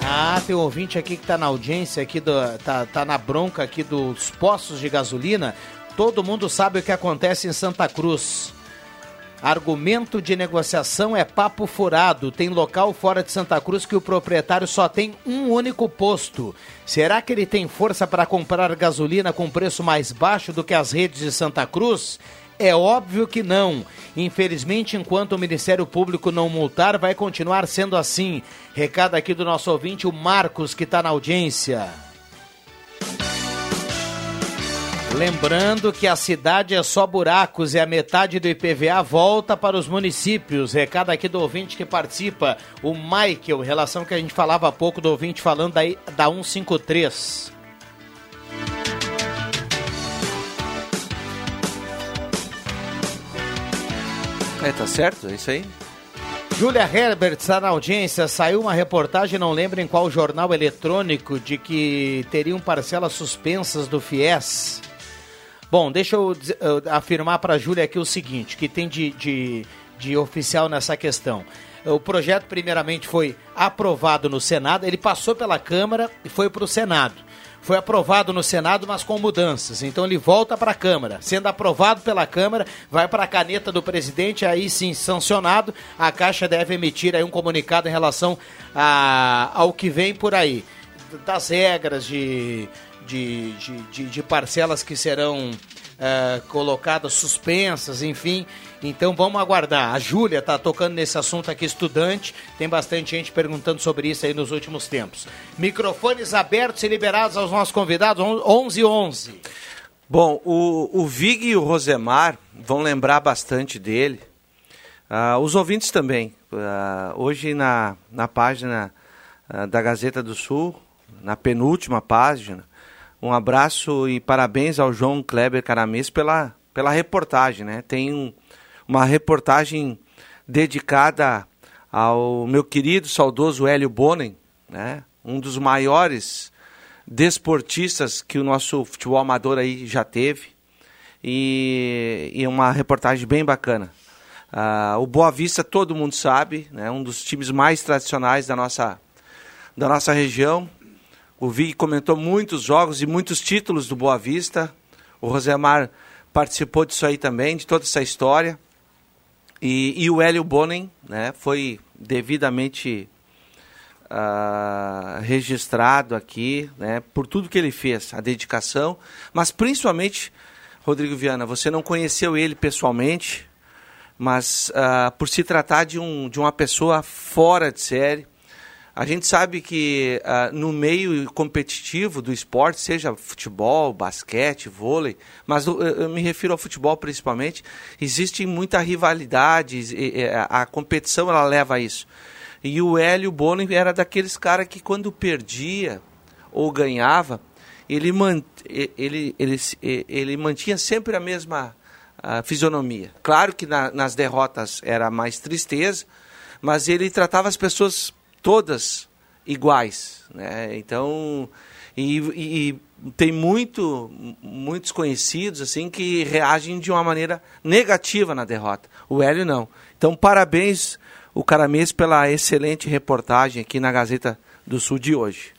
Ah, tem um ouvinte aqui que está na audiência, aqui do, tá, tá na bronca aqui dos postos de gasolina. Todo mundo sabe o que acontece em Santa Cruz. Argumento de negociação é papo furado. Tem local fora de Santa Cruz que o proprietário só tem um único posto. Será que ele tem força para comprar gasolina com preço mais baixo do que as redes de Santa Cruz? É óbvio que não. Infelizmente, enquanto o Ministério Público não multar, vai continuar sendo assim. Recado aqui do nosso ouvinte, o Marcos, que está na audiência. Lembrando que a cidade é só buracos e a metade do IPVA volta para os municípios. Recado aqui do ouvinte que participa, o Michael, relação que a gente falava há pouco do ouvinte falando da, da 153. É, tá certo, é isso aí. Júlia Herbert está na audiência. Saiu uma reportagem, não lembro em qual jornal eletrônico, de que teriam parcelas suspensas do FIES. Bom, deixa eu, eu afirmar para a Júlia aqui o seguinte, que tem de, de, de oficial nessa questão. O projeto, primeiramente, foi aprovado no Senado, ele passou pela Câmara e foi para o Senado. Foi aprovado no Senado, mas com mudanças. Então ele volta para a Câmara. Sendo aprovado pela Câmara, vai para a caneta do presidente, aí sim sancionado. A Caixa deve emitir aí um comunicado em relação a, ao que vem por aí. Das regras de de, de, de, de parcelas que serão uh, colocadas suspensas, enfim. Então vamos aguardar. A Júlia está tocando nesse assunto aqui, estudante. Tem bastante gente perguntando sobre isso aí nos últimos tempos. Microfones abertos e liberados aos nossos convidados, 11 e 11. Bom, o, o Vig e o Rosemar vão lembrar bastante dele. Uh, os ouvintes também. Uh, hoje na, na página uh, da Gazeta do Sul, na penúltima página, um abraço e parabéns ao João Kleber Caramês pela, pela reportagem, né? Tem um, uma reportagem dedicada ao meu querido, saudoso Hélio Bonen, né? um dos maiores desportistas que o nosso futebol amador aí já teve. E, e uma reportagem bem bacana. Uh, o Boa Vista, todo mundo sabe, né? um dos times mais tradicionais da nossa, da nossa região. O Vig comentou muitos jogos e muitos títulos do Boa Vista. O Rosemar participou disso aí também, de toda essa história. E, e o Hélio Bonen né, foi devidamente uh, registrado aqui, né, por tudo que ele fez, a dedicação, mas principalmente, Rodrigo Viana, você não conheceu ele pessoalmente, mas uh, por se tratar de, um, de uma pessoa fora de série, a gente sabe que uh, no meio competitivo do esporte, seja futebol, basquete, vôlei, mas eu, eu me refiro ao futebol principalmente, existe muita rivalidade, e, e, a competição ela leva a isso. E o Hélio Bono era daqueles caras que quando perdia ou ganhava, ele, mant... ele, ele, ele mantinha sempre a mesma a fisionomia. Claro que na, nas derrotas era mais tristeza, mas ele tratava as pessoas todas iguais. Né? Então, e, e, tem muito, muitos conhecidos assim que reagem de uma maneira negativa na derrota. O Hélio não. Então, parabéns o Caramês pela excelente reportagem aqui na Gazeta do Sul de hoje.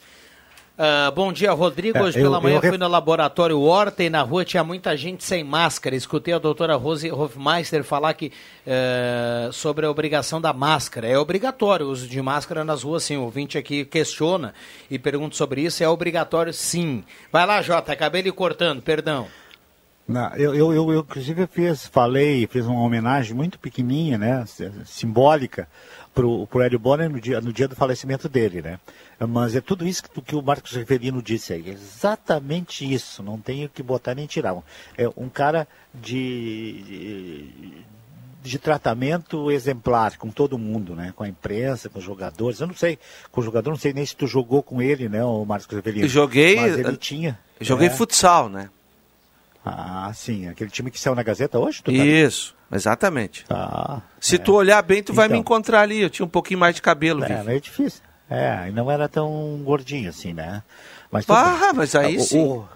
Uh, bom dia, Rodrigo. Hoje é, pela manhã eu... fui no laboratório Horta e na rua tinha muita gente sem máscara. Escutei a doutora Rose Hofmeister falar que, uh, sobre a obrigação da máscara. É obrigatório o uso de máscara nas ruas, sim. O ouvinte aqui questiona e pergunta sobre isso. É obrigatório, sim. Vai lá, Jota, acabei lhe cortando, perdão. Não, eu, eu, eu, eu, inclusive, fiz, falei, fiz uma homenagem muito pequenininha, né, simbólica, para o Hélio Bonner no dia, no dia do falecimento dele, né. Mas é tudo isso que, que o Marcos Rivelino disse aí, exatamente isso, não tenho que botar nem tirar. É um cara de, de, de tratamento exemplar com todo mundo, né? Com a imprensa, com os jogadores. Eu não sei, com o jogador, não sei nem se tu jogou com ele, né, o Marcos Rivelino. Joguei. Mas ele tinha. Joguei é, futsal, né? Ah, sim. Aquele time que saiu na Gazeta hoje? Tá Isso, exatamente. Ah, Se é. tu olhar bem, tu então, vai me então. encontrar ali. Eu tinha um pouquinho mais de cabelo. É, meio difícil. É, e não era tão gordinho assim, né? Mas, ah, mas aí o, sim. O,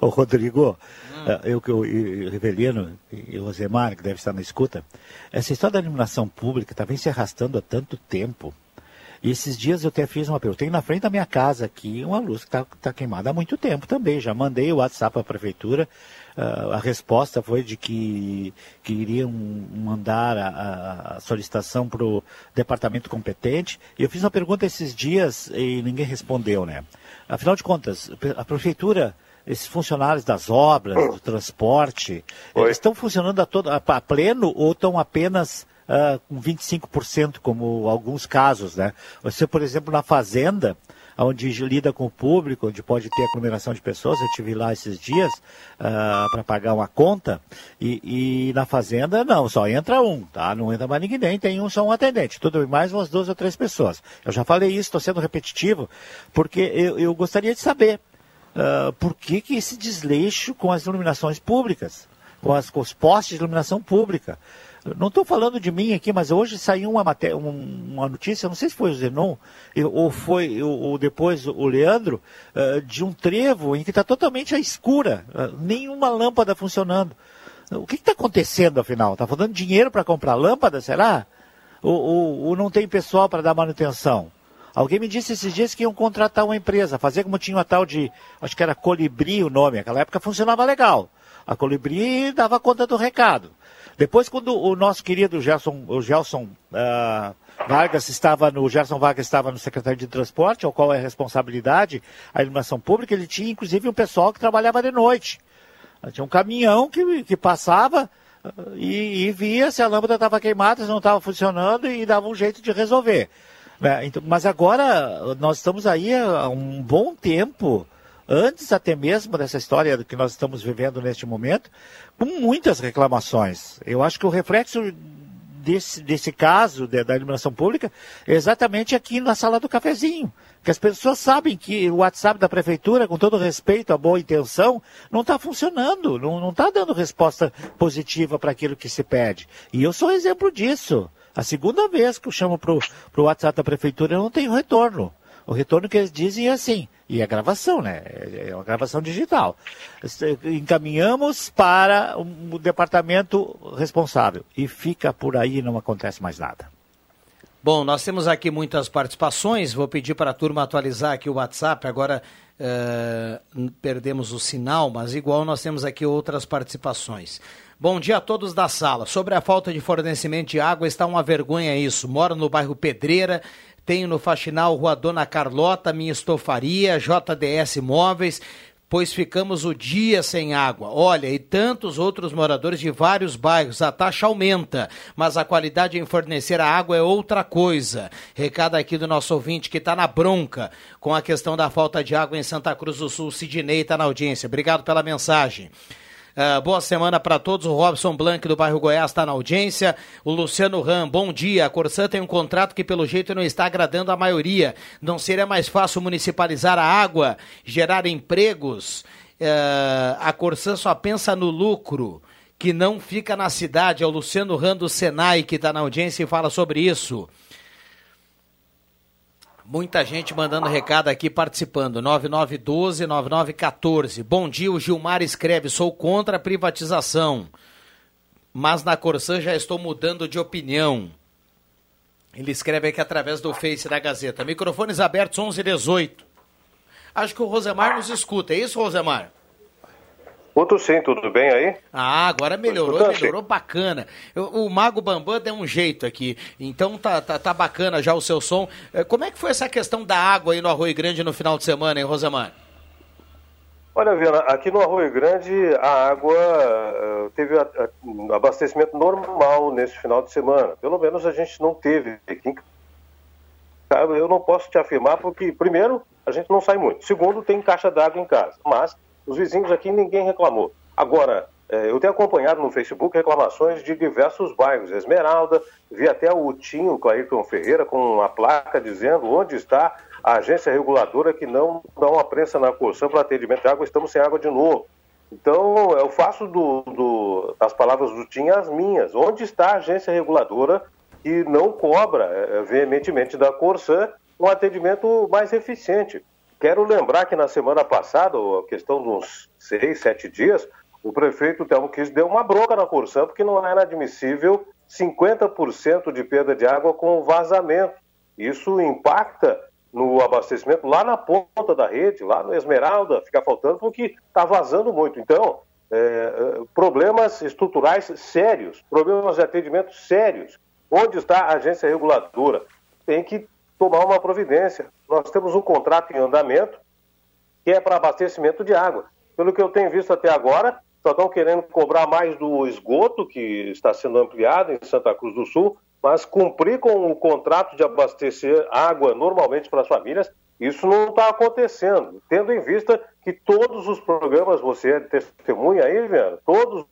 o Rodrigo, hum. É, eu que o Rivelino e o Rosemar, que deve estar na escuta, essa história da iluminação pública está vem se arrastando há tanto tempo. E esses dias eu até fiz uma pergunta. Tem na frente da minha casa aqui uma luz que está tá queimada há muito tempo também. Já mandei o WhatsApp para a prefeitura. Uh, a resposta foi de que, que iriam mandar a, a solicitação para o departamento competente. E eu fiz uma pergunta esses dias e ninguém respondeu, né? Afinal de contas, a prefeitura esses funcionários das obras, do transporte, Oi. eles estão funcionando a, todo, a, a pleno ou estão apenas uh, com 25%, como alguns casos, né? Você, por exemplo, na fazenda, onde lida com o público, onde pode ter aglomeração de pessoas, eu tive lá esses dias uh, para pagar uma conta, e, e, na fazenda não, só entra um, tá? Não entra mais ninguém, tem um só um atendente, tudo mais umas duas ou três pessoas. Eu já falei isso, estou sendo repetitivo, porque eu, eu gostaria de saber uh, por que, que esse desleixo com as iluminações públicas, com, as, com os postes de iluminação pública. Não estou falando de mim aqui, mas hoje saiu uma, matéria, uma notícia, não sei se foi o Zenon, ou foi ou depois o Leandro, uh, de um trevo em que está totalmente à escura, uh, nenhuma lâmpada funcionando. O que está acontecendo afinal? Está faltando dinheiro para comprar lâmpada, será? Ou, ou, ou não tem pessoal para dar manutenção? Alguém me disse esses dias que iam contratar uma empresa, fazer como tinha uma tal de, acho que era Colibri o nome, naquela época funcionava legal. A Colibri dava conta do recado. Depois, quando o nosso querido Gerson, o Gelson uh, Vargas estava no, Gerson Vargas estava no secretário de transporte, ao qual é a responsabilidade a iluminação pública, ele tinha inclusive um pessoal que trabalhava de noite. Tinha um caminhão que, que passava uh, e, e, via se a lâmpada estava queimada, se não estava funcionando e dava um jeito de resolver. Né? Então, mas agora nós estamos aí há um bom tempo antes até mesmo dessa história que nós estamos vivendo neste momento, com muitas reclamações. Eu acho que o reflexo desse, desse caso de, da iluminação pública é exatamente aqui na sala do cafezinho. Que as pessoas sabem que o WhatsApp da prefeitura, com todo respeito à boa intenção, não está funcionando, não está dando resposta positiva para aquilo que se pede. E eu sou exemplo disso. A segunda vez que eu chamo para o WhatsApp da prefeitura, eu não tenho retorno. O retorno que eles dizem é assim, e a gravação, né? É, é uma gravação digital. Encaminhamos para o departamento responsável e fica por aí, não acontece mais nada. Bom, nós temos aqui muitas participações. Vou pedir para a turma atualizar aqui o WhatsApp. Agora uh, perdemos o sinal, mas igual nós temos aqui outras participações. Bom dia a todos da sala. Sobre a falta de fornecimento de água, está uma vergonha isso. Moro no bairro Pedreira, tenho no Faxinal Rua Dona Carlota, minha estofaria, JDS Móveis, pois ficamos o dia sem água. Olha, e tantos outros moradores de vários bairros, a taxa aumenta, mas a qualidade em fornecer a água é outra coisa. Recado aqui do nosso ouvinte que está na bronca com a questão da falta de água em Santa Cruz do Sul. Sidney está na audiência. Obrigado pela mensagem. Uh, boa semana para todos. O Robson Blanc do bairro Goiás está na audiência. O Luciano Ram, bom dia. A Corsã tem um contrato que pelo jeito não está agradando a maioria. Não seria mais fácil municipalizar a água, gerar empregos? Uh, a Corsã só pensa no lucro que não fica na cidade. É o Luciano Ram do Senai que está na audiência e fala sobre isso. Muita gente mandando recado aqui, participando. 9912-9914. Bom dia, o Gilmar escreve: sou contra a privatização, mas na Corsã já estou mudando de opinião. Ele escreve aqui através do Face da Gazeta. Microfones abertos 11 e 18. Acho que o Rosemar nos escuta, é isso, Rosemar? Outro sim, tudo bem aí? Ah, agora melhorou, melhorou bacana. O, o, Mago Bambam deu um jeito aqui, então tá, tá, tá bacana já o seu som. É, como é que foi essa questão da água aí no Arroio Grande no final de semana, hein, Rosemar? Olha, Viana, aqui no Arroio Grande a água uh, teve abastecimento normal nesse final de semana. Pelo menos a gente não teve. Eu não posso te afirmar porque, primeiro, a gente não sai muito. Segundo, tem caixa d'água em casa. Mas os vizinhos aqui ninguém reclamou. Agora, é, eu tenho acompanhado no Facebook reclamações de diversos bairros. Esmeralda, vi até o Tinho, Clairton Ferreira, com uma placa dizendo onde está a agência reguladora que não dá uma prensa na Corsã para atendimento de água, estamos sem água de novo. Então, eu faço do, do, das palavras do Tinho as minhas. Onde está a agência reguladora que não cobra é, veementemente da Corsã um atendimento mais eficiente? Quero lembrar que na semana passada, a questão de uns seis, sete dias, o prefeito Telmo Quis deu uma bronca na Corsã, porque não era admissível 50% de perda de água com vazamento. Isso impacta no abastecimento lá na ponta da rede, lá no Esmeralda, fica faltando porque está vazando muito. Então, é, é, problemas estruturais sérios, problemas de atendimento sérios. Onde está a agência reguladora? Tem que tomar uma providência. Nós temos um contrato em andamento que é para abastecimento de água. Pelo que eu tenho visto até agora, só estão querendo cobrar mais do esgoto, que está sendo ampliado em Santa Cruz do Sul, mas cumprir com o contrato de abastecer água normalmente para as famílias, isso não está acontecendo. Tendo em vista que todos os programas, você é testemunha aí, Viana, todos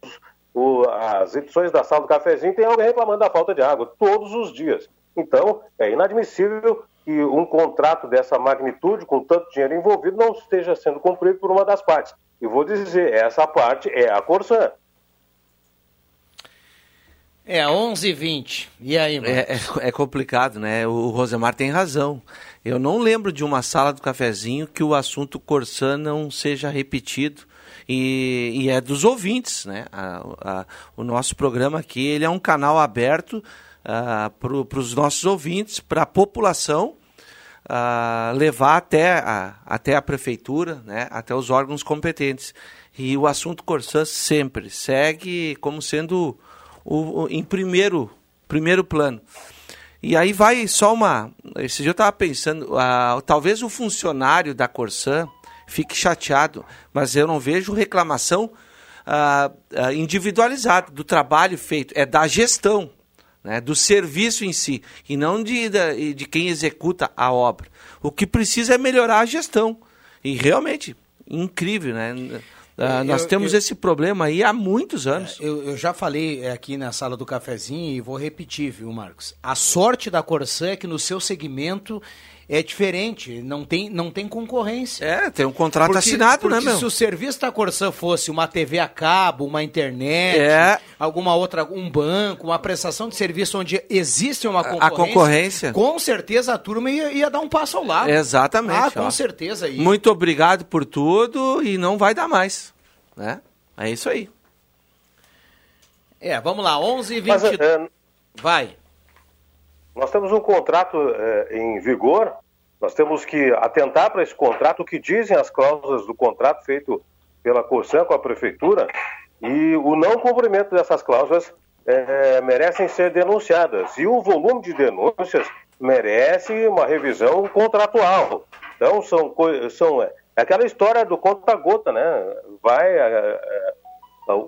o, as edições da sala do cafezinho tem alguém reclamando da falta de água, todos os dias. Então, é inadmissível que um contrato dessa magnitude, com tanto dinheiro envolvido, não esteja sendo cumprido por uma das partes. E vou dizer, essa parte é a Corsã. É, 11 h 20 E aí, mano? É, é, é, complicado, né? O Rosemar tem razão. Eu não lembro de uma sala do cafezinho que o assunto Corsã não seja repetido. E, e é dos ouvintes, né? A, a, o nosso programa aqui, ele é um canal aberto uh, para os nossos ouvintes, para a população, uh, levar até a, até a prefeitura, né, até os órgãos competentes. E o assunto Corsã sempre segue como sendo o, o, em primeiro, primeiro plano. E aí vai só uma. Esse dia eu estava pensando, uh, talvez o funcionário da Corsã fique chateado, mas eu não vejo reclamação individualizada do trabalho feito, é da gestão né, do serviço em si, e não de, de, de quem executa a obra. O que precisa é melhorar a gestão. E realmente, incrível, né? Uh, nós eu, temos eu, esse problema aí há muitos anos. É, eu, eu, já falei aqui na sala do cafezinho e vou repetir, viu, Marcos? A sorte da Corsã é que no seu segmento é diferente, não tem, não tem concorrência. É, tem um contrato porque, assinado, porque né, meu? Se o serviço da Corsã fosse uma TV a cabo, uma internet, é. alguma outra, um banco, uma prestação de serviço onde existe uma concorrência, a concorrência. com certeza a turma ia, ia dar um passo ao lado. Exatamente. Ah, com ó. certeza. Ia. Muito obrigado por tudo e não vai dar mais, né? É isso aí. É, vamos lá, 11 h 20... é, vai. Nós temos um contrato é, em vigor, nós temos que atentar para esse contrato, o que dizem as cláusulas do contrato feito pela Corsan com a Prefeitura, e o não cumprimento dessas cláusulas é, merecem ser denunciadas. E o volume de denúncias merece uma revisão contratual. Então, são, são é aquela história do conta-gota, né? Vai, é, é,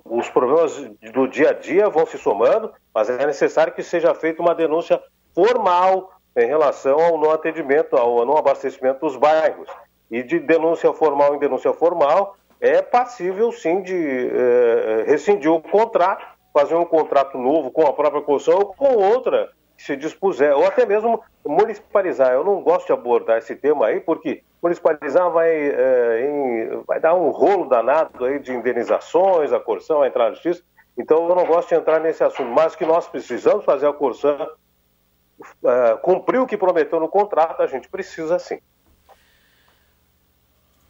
os problemas do dia a dia vão se somando, mas é necessário que seja feita uma denúncia formal em relação ao não atendimento, ao não abastecimento dos bairros. E de denúncia formal em denúncia formal, é passível sim de é, rescindir o contrato, fazer um contrato novo com a própria construção ou com outra que se dispuser, ou até mesmo municipalizar. Eu não gosto de abordar esse tema aí, porque municipalizar vai, é, em, vai dar um rolo danado aí de indenizações, a Corsã vai entrar na justiça. Então eu não gosto de entrar nesse assunto, mas que nós precisamos fazer a Corsã uh, cumprir o que prometeu no contrato, a gente precisa sim.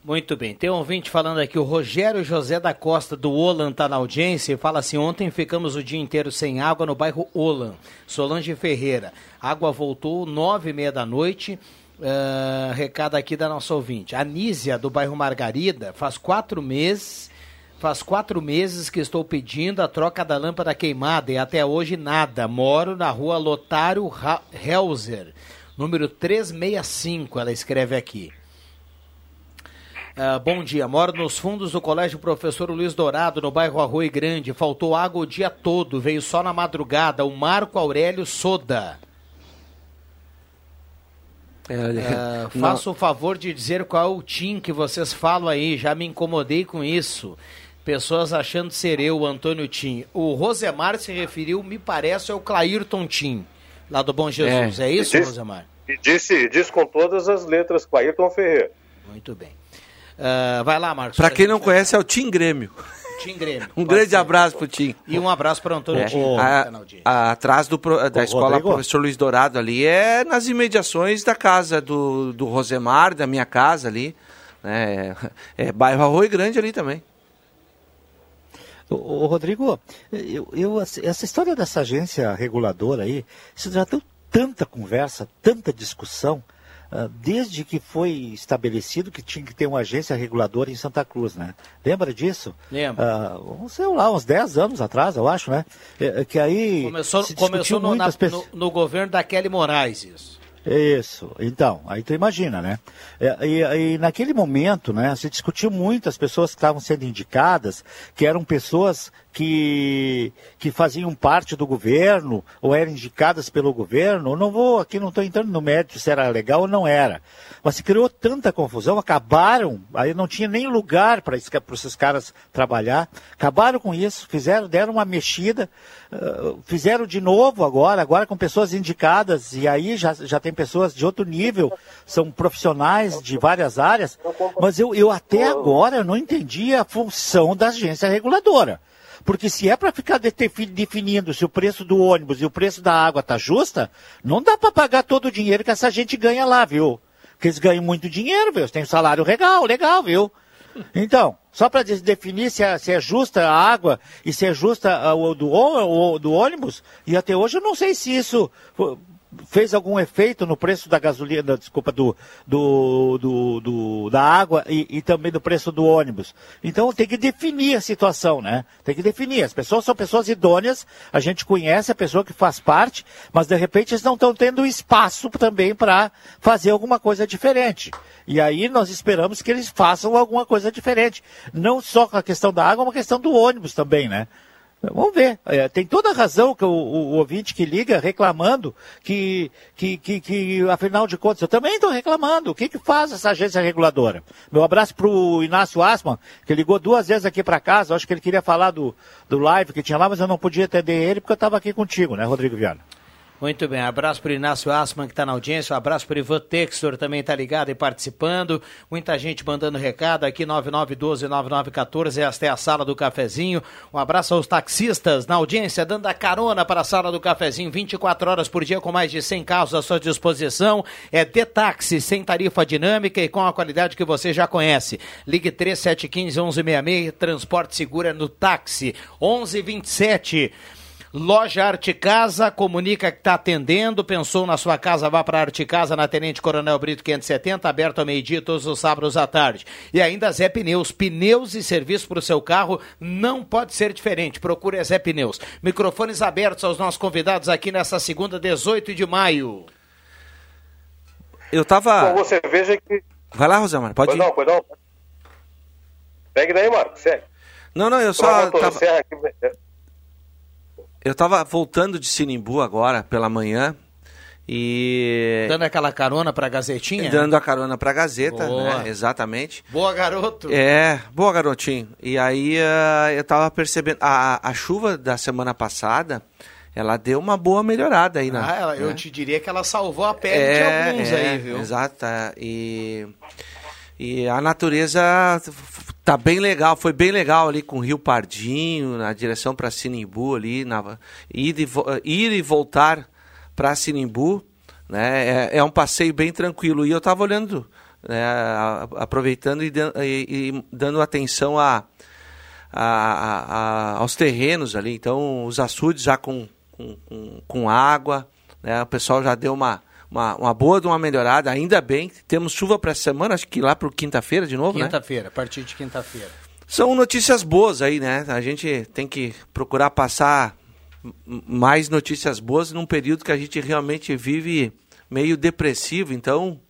Muito bem. Tem um ouvinte falando aqui, o Rogério José da Costa do Olan está na audiência e fala assim: ontem ficamos o dia inteiro sem água no bairro Olan, Solange Ferreira. Água voltou nove e meia da noite. Uh, recado aqui da nossa ouvinte. Anísia, do bairro Margarida, faz quatro meses Faz quatro meses que estou pedindo a troca da lâmpada queimada e até hoje nada. Moro na rua Lotário Helzer, número 365, ela escreve aqui. Uh, bom dia, moro nos fundos do Colégio Professor Luiz Dourado, no bairro Arroio Grande. Faltou água o dia todo, veio só na madrugada. O Marco Aurélio Soda. É, uh, faço o favor de dizer qual é o TIM que vocês falam aí, já me incomodei com isso pessoas achando ser eu, o Antônio Tim. O Rosemar se referiu, me parece, ao Clairton Tim, lá do Bom Jesus. É, é isso, disse, Rosemar? E disse, disse com todas as letras, Clairton Ferreira. Muito bem. Uh, vai lá, Marcos. Para quem não conhece, é o Tim Grêmio. Tim Grêmio. um grande ser. abraço pro Tim. E um abraço para Antônio é. Tim. A, a, atrás do, da o escola Rodrigo. Professor Luiz Dourado ali é nas imediações da casa do, do Rosemar, da minha casa ali. É, é bairro Arroio Grande ali também. O, Rodrigo, eu, eu, essa história dessa agência reguladora aí, isso já deu tanta conversa, tanta discussão, uh, desde que foi estabelecido que tinha que ter uma agência reguladora em Santa Cruz, né? Lembra disso? Lembro. Uh, sei lá, uns 10 anos atrás, eu acho, né? É, que aí. Começou, começou no, na, no, no governo da Kelly Moraes, isso. Isso, então, aí tu imagina, né? E, e, e, naquele momento, né, se discutiu muito as pessoas que estavam sendo indicadas, que eram pessoas que, que faziam parte do governo, ou eram indicadas pelo governo. Eu não vou, aqui não estou entrando no mérito se era legal ou não era. Mas se criou tanta confusão, acabaram, aí não tinha nem lugar para esses caras trabalhar, acabaram com isso, fizeram, deram uma mexida, uh, fizeram de novo agora, agora com pessoas indicadas, e aí já, já tem pessoas de outro nível, são profissionais de várias áreas, mas eu, eu até agora não entendi a função da agência reguladora. Porque se é para ficar definindo se o preço do ônibus e o preço da água tá justa, não dá para pagar todo o dinheiro que essa gente ganha lá, viu? Porque eles ganham muito dinheiro, viu? Eles têm um salário legal, legal, viu? Então, só para definir se é, se é, justa a água e se é justa o do, do ônibus, e até hoje eu não sei se isso fez algum efeito no preço da gasolina, desculpa, do, do, do, do da água e, e, também do preço do ônibus. Então tem que definir a situação, né? Tem que definir. As pessoas são pessoas idôneas, a gente conhece a pessoa que faz parte, mas de repente eles não estão tendo espaço também para fazer alguma coisa diferente. E aí nós esperamos que eles façam alguma coisa diferente. Não só com a questão da água, mas a questão do ônibus também, né? Vamos ver. É, tem toda a razão que o, o, o, ouvinte que liga reclamando que, que, que, que, afinal de contas, eu também estou reclamando. O que, que faz essa agência reguladora? Meu abraço para o Inácio Asman, que ligou duas vezes aqui para casa. Acho que ele queria falar do, do live que tinha lá, mas eu não podia atender ele porque eu estava aqui contigo, né, Rodrigo Viana? Muito bem, abraço para o Inácio Asman que está na audiência, um abraço para o Ivan Textor também está ligado e participando, muita gente mandando recado aqui, 9912-9914, esta é a sala do cafezinho, um abraço aos taxistas na audiência, dando a carona para a sala do cafezinho, 24 horas por dia com mais de 100 carros à sua disposição, é de táxi, sem tarifa dinâmica e com a qualidade que você já conhece, ligue 3715-1166, transporte segura no táxi, 1127 Loja Arte Casa comunica que está atendendo. Pensou na sua casa, vá para Arte Casa na Tenente Coronel Brito 570, aberto ao meio-dia todos os sábados à tarde. E ainda Zé Pneus. Pneus e serviço para o seu carro não pode ser diferente. Procure a Zé Pneus. Microfones abertos aos nossos convidados aqui nessa segunda, 18 de maio. Eu tava. Bom, você veja que. Vai lá, Rosemar, pode pois ir. Não, pois não. Pegue daí, Marco, segue. Não, não, eu só. Tava... Eu estava voltando de Sinimbu agora pela manhã e dando aquela carona para a Gazetinha? Dando a carona para a Gazeta, boa. né? Exatamente. Boa garoto. É, boa garotinho. E aí uh, eu estava percebendo a, a chuva da semana passada, ela deu uma boa melhorada aí, né? Ah, ela, eu né? te diria que ela salvou a pele é, de alguns é, aí, viu? Exato. E e a natureza tá bem legal, foi bem legal ali com o Rio Pardinho, na direção para Sinimbu ali, na, ir, e, ir e voltar para Sinimbu, né? É, é, um passeio bem tranquilo. E eu estava olhando, né, aproveitando e, e, e, dando atenção a, a, a, aos terrenos ali. Então, os açudes já com, com, com, água, né? O pessoal já deu uma uma, uma boa de uma melhorada, ainda bem. Temos chuva para essa semana, acho que lá para quinta-feira de novo, quinta né? Quinta-feira, a partir de quinta-feira. São notícias boas aí, né? A gente tem que procurar passar mais notícias boas num período que a gente realmente vive meio depressivo. Então,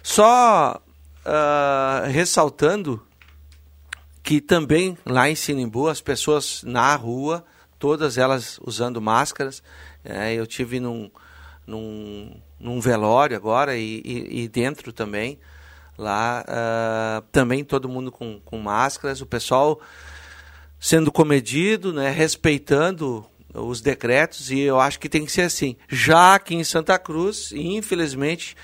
só uh, ressaltando que também lá em Sinimbu as pessoas na rua, todas elas usando máscaras. É, eu tive num, num, num velório agora e, e, e dentro também. Lá uh, também todo mundo com, com máscaras, o pessoal sendo comedido, né, respeitando os decretos e eu acho que tem que ser assim. Já aqui em Santa Cruz, infelizmente,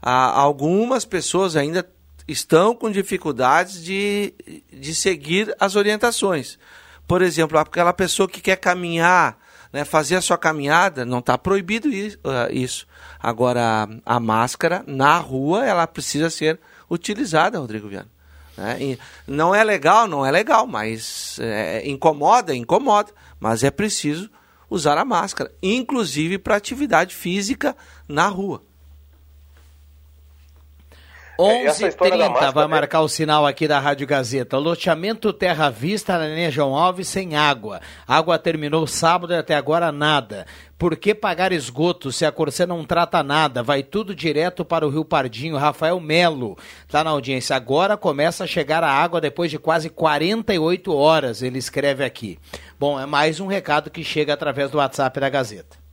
algumas pessoas ainda estão com dificuldades de, de seguir as orientações. Por exemplo, aquela pessoa que quer caminhar, né, fazer a sua caminhada, não está proibido ah, isso. Agora, a máscara na rua, ela precisa ser utilizada, Rodrigo Viana. Né? não é legal, não é legal, mas é, incomoda, incomoda. Mas é preciso usar a máscara, inclusive para atividade física na rua. 11h30 vai marcar o sinal aqui da Rádio Gazeta. Loteamento Terra Vista na linha João Alves sem água. Água terminou sábado e até agora nada. Por que pagar esgoto se a Corsã não trata nada? Vai tudo direto para o Rio Pardinho. Rafael Melo está na audiência. Agora começa a chegar a água depois de quase 48 horas, ele escreve aqui. Bom, é mais um recado que chega através do WhatsApp da Gazeta.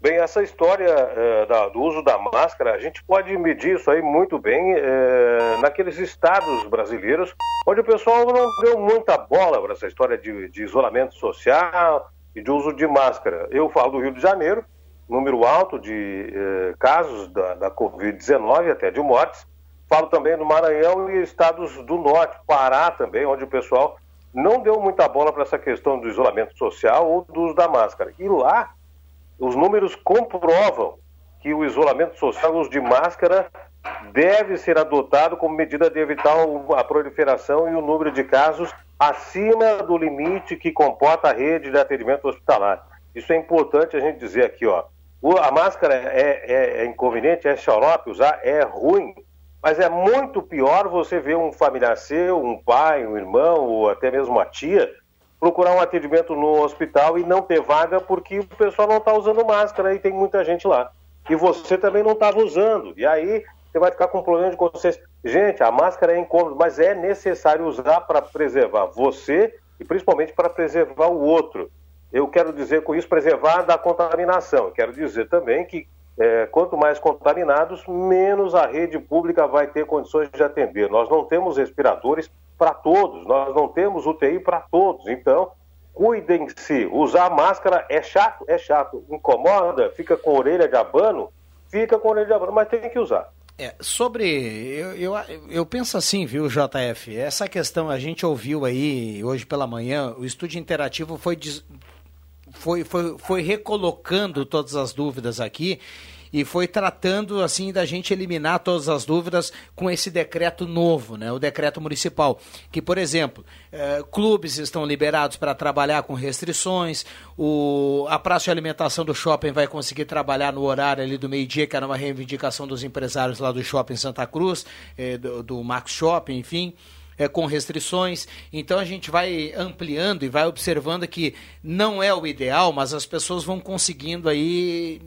Bem, essa história é, da, do uso da máscara, a gente pode medir isso aí muito bem é, naqueles estados brasileiros onde o pessoal não deu muita bola para essa história de, de, isolamento social e de uso de máscara. Eu falo do Rio de Janeiro, número alto de é, casos da, da Covid-19, até de mortes. Falo também do Maranhão e estados do norte, Pará também, onde o pessoal não deu muita bola para essa questão do isolamento social ou do uso da máscara. E lá os números comprovam que o isolamento social, o uso de máscara, deve ser adotado como medida de evitar a proliferação e o número de casos acima do limite que comporta a rede de atendimento hospitalar. Isso é importante a gente dizer aqui, ó. A máscara é, é, é inconveniente, é xarope, usar é ruim, mas é muito pior você ver um familiar seu, um pai, um irmão ou até mesmo uma tia procurar um atendimento no hospital e não ter vaga porque o pessoal não está usando máscara e tem muita gente lá. E você também não estava usando. E aí você vai ficar com um problema de consciência. Gente, a máscara é incômoda, mas é necessário usar para preservar você e principalmente para preservar o outro. Eu quero dizer com isso preservar da contaminação. Quero dizer também que é, quanto mais contaminados, menos a rede pública vai ter condições de atender. Nós não temos respiradores para todos, nós não temos UTI para todos. Então, cuidem-se. Usar máscara é chato? É chato. Incomoda? Fica com orelha de abano? Fica com orelha de abano, mas tem que usar. É, sobre. Eu, eu, eu, penso assim, viu, JF? Essa questão a gente ouviu aí hoje pela manhã, o estúdio interativo foi, foi, foi, foi recolocando todas as dúvidas aqui e foi tratando assim da gente eliminar todas as dúvidas com esse decreto novo, né? O decreto municipal, que por exemplo, eh, clubes estão liberados para trabalhar com restrições, o, a praça de alimentação do shopping vai conseguir trabalhar no horário ali do meio-dia, que era uma reivindicação dos empresários lá do shopping Santa Cruz, eh, do, do Max Shopping, enfim. É, com restrições. Então a gente vai ampliando e vai observando que não é o ideal, mas as pessoas vão conseguindo aí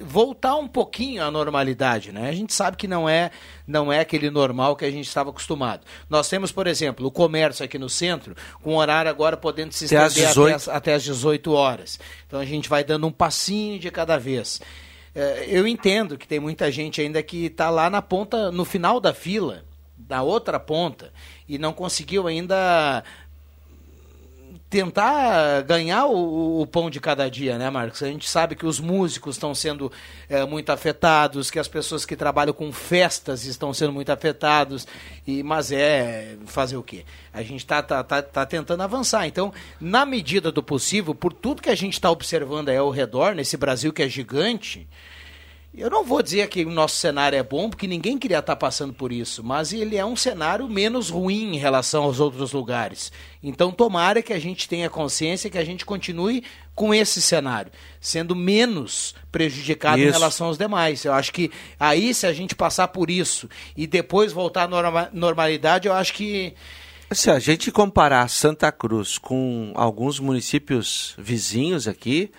voltar um pouquinho à normalidade, né? A gente sabe que não é não é aquele normal que a gente estava acostumado. Nós temos, por exemplo, o comércio aqui no centro, com horário agora podendo se estender até as, até as, até as 18 horas. Então a gente vai dando um passinho de cada vez. É, eu entendo que tem muita gente ainda que está lá na ponta, no final da fila, da outra ponta, e não conseguiu ainda tentar ganhar o, o, pão de cada dia, né, Marcos? A gente sabe que os músicos estão sendo é, muito afetados, que as pessoas que trabalham com festas estão sendo muito afetados, e, mas é fazer o quê? A gente está tá, tá, tá, tentando avançar. Então, na medida do possível, por tudo que a gente está observando aí ao redor, nesse Brasil que é gigante, eu não vou dizer que o nosso cenário é bom, porque ninguém queria estar passando por isso, mas ele é um cenário menos ruim em relação aos outros lugares. Então, tomara que a gente tenha consciência que a gente continue com esse cenário, sendo menos prejudicado isso. em relação aos demais. Eu acho que aí, se a gente passar por isso e depois voltar à norma normalidade, eu acho que. Se a gente comparar Santa Cruz com alguns municípios vizinhos aqui,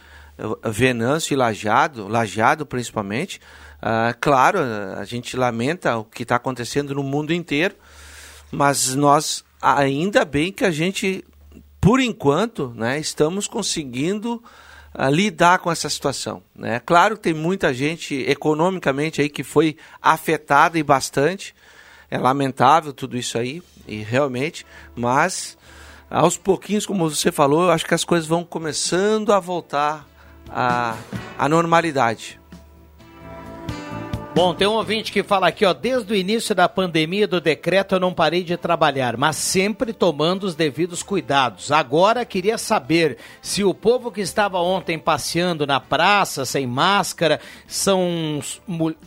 Venâncio e Lajeado, Lajeado principalmente. Uh, claro, a gente lamenta o que está acontecendo no mundo inteiro, mas nós ainda bem que a gente, por enquanto, né, estamos conseguindo uh, lidar com essa situação. Né? Claro que tem muita gente economicamente aí que foi afetada e bastante. É lamentável tudo isso aí, e realmente, mas aos pouquinhos, como você falou, eu acho que as coisas vão começando a voltar a, a normalidade. Bom, tem um ouvinte que fala aqui, ó, desde o início da pandemia do decreto eu não parei de trabalhar, mas sempre tomando os devidos cuidados. Agora queria saber se o povo que estava ontem passeando na praça sem máscara são,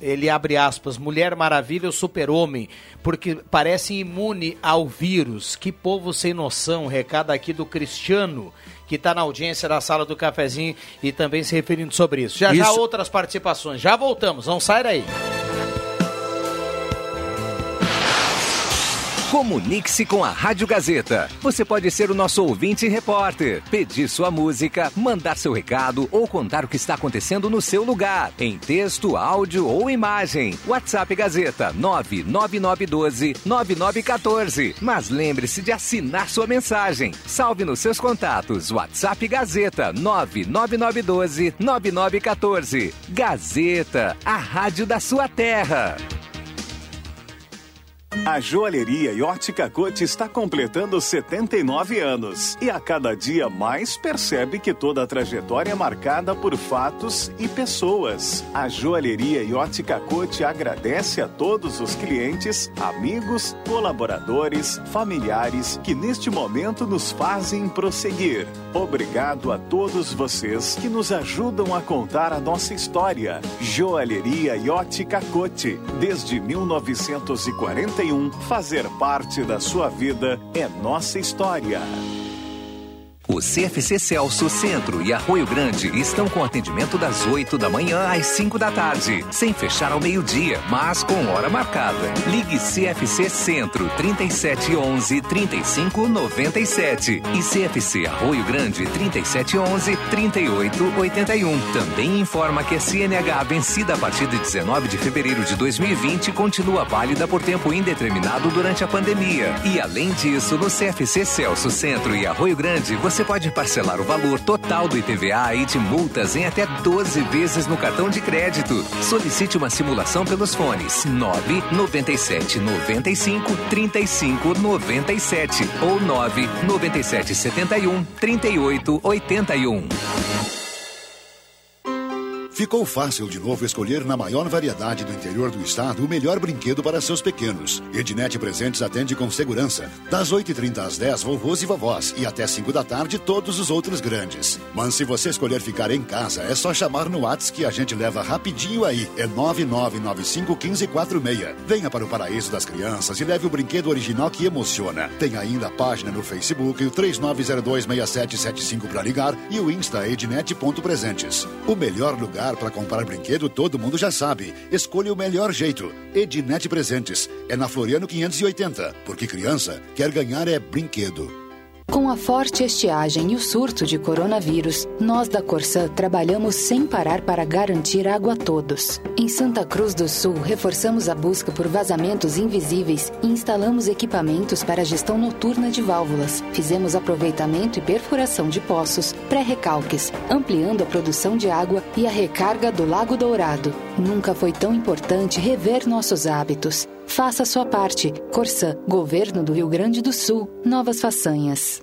ele abre aspas, Mulher Maravilha ou Super-Homem, porque parecem imune ao vírus. Que povo sem noção, recado aqui do Cristiano que está na audiência da sala do cafezinho e também se referindo sobre isso. Já isso. já outras participações. Já voltamos, não sai daí. Comunique-se com a Rádio Gazeta. Você pode ser o nosso ouvinte e repórter, pedir sua música, mandar seu recado ou contar o que está acontecendo no seu lugar, em texto, áudio ou imagem. WhatsApp Gazeta 99912 9914. Mas lembre-se de assinar sua mensagem. Salve nos seus contatos. WhatsApp Gazeta 99912 9914. Gazeta, a rádio da sua terra. A joalheria e ótica Cote está completando 79 anos e a cada dia mais percebe que toda a trajetória é marcada por fatos e pessoas. A joalheria e ótica Cote agradece a todos os clientes, amigos, colaboradores, familiares que neste momento nos fazem prosseguir. Obrigado a todos vocês que nos ajudam a contar a nossa história. Joalheria e ótica Cote, desde 1940 fazer parte da sua vida é nossa história. O CFC Celso Centro e Arroio Grande estão com atendimento das 8 da manhã às 5 da tarde, sem fechar ao meio-dia, mas com hora marcada. Ligue CFC Centro 3711 3597 e CFC Arroio Grande 3711 3881. Também informa que a CNH vencida a partir de 19 de fevereiro de 2020 continua válida por tempo indeterminado durante a pandemia. E além disso, no CFC Celso Centro e Arroio Grande, você Você pode parcelar o valor total do IPVA e de multas em até 12 vezes no cartão de crédito. Solicite uma simulação pelos fones 9 97 95 35 97 ou 9 97 71 38 81. Ficou fácil de novo escolher na maior variedade do interior do estado o melhor brinquedo para seus pequenos. Ednet Presentes atende com segurança. Das 8h30 às 10, vovôs e vovós. E até 5 da tarde, todos os outros grandes. Mas se você escolher ficar em casa, é só chamar no WhatsApp que a gente leva rapidinho aí. É 99951546. Venha para o paraíso das crianças e leve o brinquedo original que emociona. Tem ainda a página no Facebook, o 39026775 para ligar e o Insta ednet.presentes. O melhor lugar para comprar brinquedo, todo mundo já sabe. Escolha o melhor jeito. Ednet Presentes. É na Floriano 580. Porque criança quer ganhar é brinquedo. Com a forte estiagem e o surto de coronavírus, nós da Corsã trabalhamos sem parar para garantir água a todos. Em Santa Cruz do Sul, reforçamos a busca por vazamentos invisíveis e instalamos equipamentos para gestão noturna de válvulas. Fizemos aproveitamento e perfuração de poços, pré-recalques, ampliando a produção de água e a recarga do Lago Dourado. Nunca foi tão importante rever nossos hábitos. Faça a sua parte. Corsã, Governo do Rio Grande do Sul. Novas façanhas.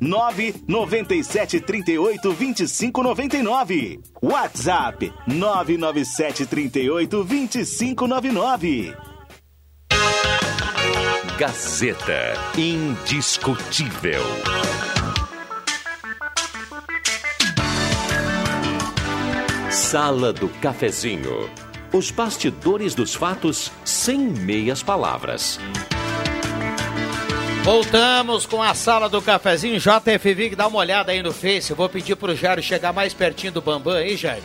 997 38 25 99. WhatsApp 997 38 25 99. Gazeta Indiscutível. Sala do Cafezinho. Os bastidores dos fatos sem meias palavras. Voltamos com a sala do cafezinho JF Vig, dá uma olhada aí no Face. Eu vou pedir pro Jairo chegar mais pertinho do Bambam aí, Jairo.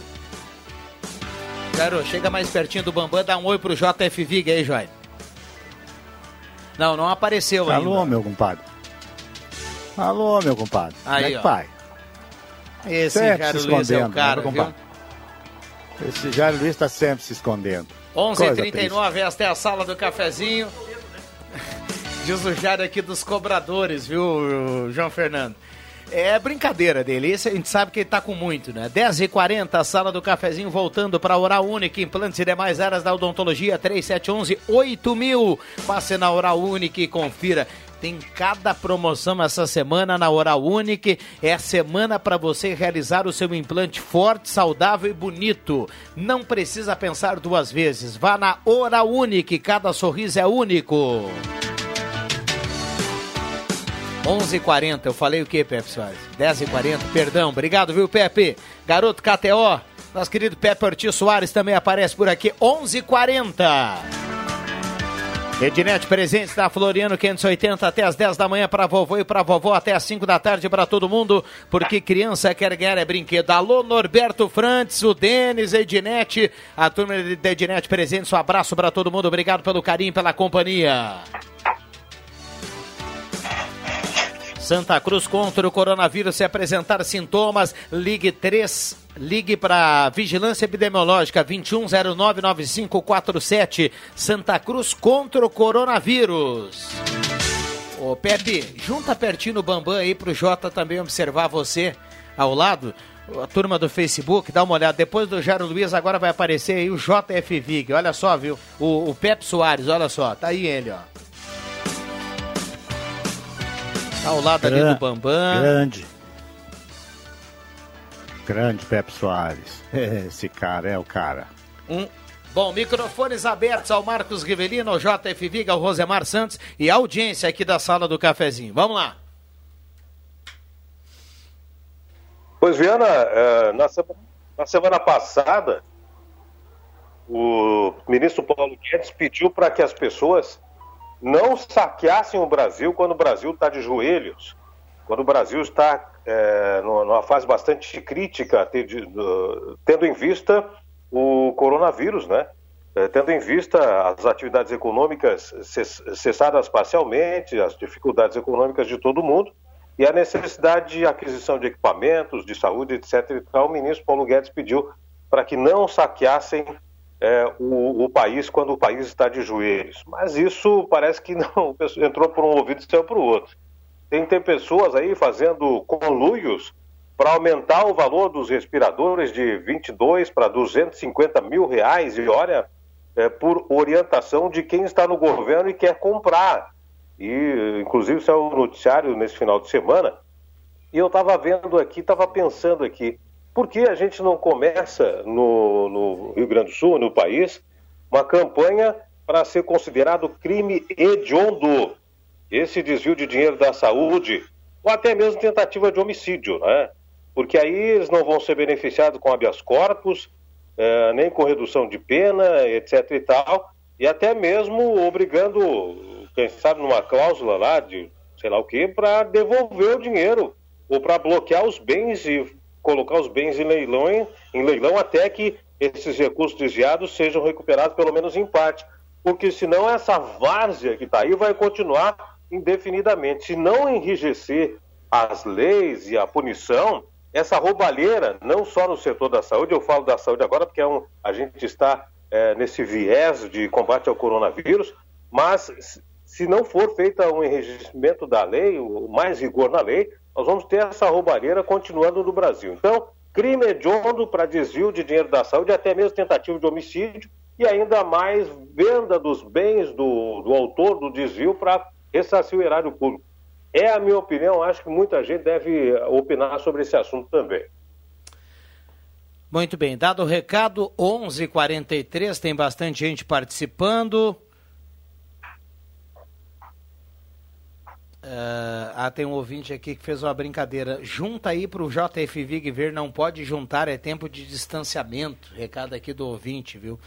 Jairo, chega mais pertinho do Bambam, dá um oi pro JF Vig aí, Jairo. Não, não apareceu Alô, ainda. Alô, meu compadre. Alô, meu compadre. Aí, Como é que ó. pai? Esse Sempre Jairo se Luiz é o escondendo, cara, né, viu? Esse Jairo Luiz está sempre se escondendo. 11h39, esta é a sala do cafezinho. Diz o Jairo aqui dos cobradores, viu, João Fernando? É brincadeira dele, a gente sabe que ele tá com muito, né? 10h40, a sala do cafezinho voltando para Oral Única, implantes e demais áreas da odontologia, 3711-8000. Passe na Oral Única e confira. Tem cada promoção essa semana na Oral Unique. É a semana para você realizar o seu implante forte, saudável e bonito. Não precisa pensar duas vezes. Vá na Oral Unique, cada sorriso é único. 11h40, eu falei o que, Pepe Soares? 10h40, perdão, obrigado, viu, Pepe? Garoto KTO, nosso querido Pepe Ortiz Soares também aparece por aqui, 11h40. Ednet Presentes da Floriano 580 até as 10 da manhã para vovô e para vovó até as 5 da tarde para todo mundo, porque criança quer ganhar é brinquedo. Alô Norberto Frantz, o Denis, Ednet, a turma da Ednet Presentes, um abraço para todo mundo, obrigado pelo carinho, pela companhia. Santa Cruz contra o coronavírus. Se apresentar sintomas, ligue 3, ligue para Vigilância Epidemiológica 21099547. Santa Cruz contra o coronavírus. Ô Pepe, junta pertinho no Bambam aí pro Jota também observar você ao lado. A turma do Facebook, dá uma olhada. Depois do Jairo Luiz, agora vai aparecer aí o JF Vig. Olha só, viu? O, o Pepe Soares, olha só. Tá aí ele, ó. Ao lado ali do Bambam. Grande. Grande Pepe Soares. Esse cara é o cara. Um. Bom, microfones abertos ao Marcos Rivelino, ao JF Viga, ao Rosemar Santos e a audiência aqui da sala do cafezinho. Vamos lá. Pois, Viana, eh, na, semana, na semana passada, o ministro Paulo Guedes pediu para que as pessoas não saqueassem o Brasil quando o Brasil está de joelhos quando o Brasil está é, numa fase bastante crítica, tendo em vista o coronavírus, né? É, tendo em vista as atividades econômicas cessadas parcialmente, as dificuldades econômicas de todo mundo e a necessidade de aquisição de equipamentos, de saúde, etc. E tal, o ministro Paulo Guedes pediu para que não saqueassem é, o, o, país quando o país está de joelhos. Mas isso parece que não entrou por um ouvido e saiu para o outro. Tem, tem pessoas aí fazendo conluios para aumentar o valor dos respiradores de 22 para 250 mil reais. E olha, é, por orientação de quem está no governo e quer comprar. E, inclusive, isso é um noticiário nesse final de semana. E eu estava vendo aqui, estava pensando aqui, por que a gente não começa no, no Rio Grande do Sul, no país, uma campanha para ser considerado crime hediondo? Esse desvio de dinheiro da saúde, ou até mesmo tentativa de homicídio, né? Porque aí eles não vão ser beneficiados com habeas corpus, é, nem com redução de pena, etc e tal, e até mesmo obrigando, quem sabe, numa cláusula lá de sei lá o que, para devolver o dinheiro ou para bloquear os bens e colocar os bens em leilão, em leilão até que esses recursos desviados sejam recuperados pelo menos em parte, porque senão essa várzea que está aí vai continuar indefinidamente. Se não enrijecer as leis e a punição, essa roubalheira, não só no setor da saúde, eu falo da saúde agora porque é um, a gente está é, nesse viés de combate ao coronavírus, mas se não for feita um enregistramento da lei, o mais rigor na lei, nós vamos ter essa roubalheira continuando no Brasil. Então, crime hediondo para desvio de dinheiro da saúde, até mesmo tentativa de homicídio, e ainda mais venda dos bens do, do autor do desvio para ressarcir o erário público. É a minha opinião, acho que muita gente deve opinar sobre esse assunto também. Muito bem, dado o recado, 11:43 tem bastante gente participando. Uh, ah, tem um ouvinte aqui que fez uma brincadeira. Junta aí para o JF Vig ver, não pode juntar, é tempo de distanciamento. Recado aqui do ouvinte, viu?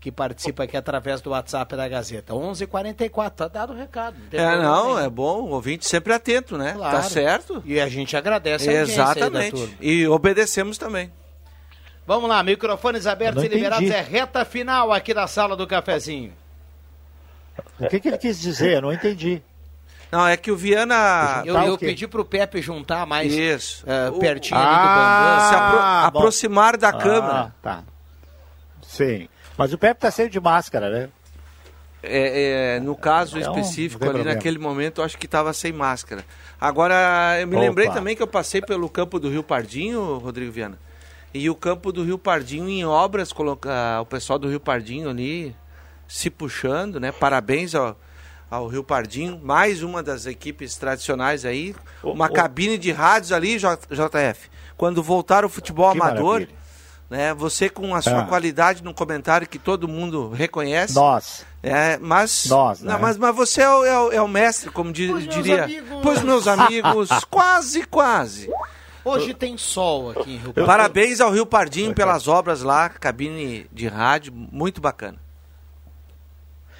que participa aqui através do WhatsApp da Gazeta. 11:44 tá dado o recado. Não é, não, é bom, o ouvinte sempre atento, né? Tá claro. Tá certo. E a gente agradece a Exatamente. E obedecemos também. Vamos lá, microfones abertos e liberados, é reta final aqui da sala do cafezinho. O que, que ele quis dizer? Eu não entendi. Não, é que o Viana. Eu, eu pedi pro Pepe juntar mais Isso. Uh, pertinho ah, ali do bambam. Se apro aproximar da ah, câmera. Tá. Sim. Mas o Pepe tá sempre de máscara, né? É, é, no caso então, específico, ali problema. naquele momento, eu acho que estava sem máscara. Agora, eu me Opa. lembrei também que eu passei pelo campo do Rio Pardinho, Rodrigo Viana. E o campo do Rio Pardinho em obras, coloca, o pessoal do Rio Pardinho ali se puxando, né? Parabéns ao, ao Rio Pardinho, mais uma das equipes tradicionais aí, uma cabine de rádios ali, JF. Quando voltar o futebol que amador, maravilha né? Você com a sua ah. qualidade no comentário que todo mundo reconhece. Nós. É, mas, Nós, né? não, mas, mas você é o, é o, é o mestre, como di, pois diria. Meus pois meus amigos, quase, quase. Hoje tem sol aqui em Rio Pardinho. Parabéns ao Rio Pardinho pelas obras lá, cabine de rádio, muito bacana.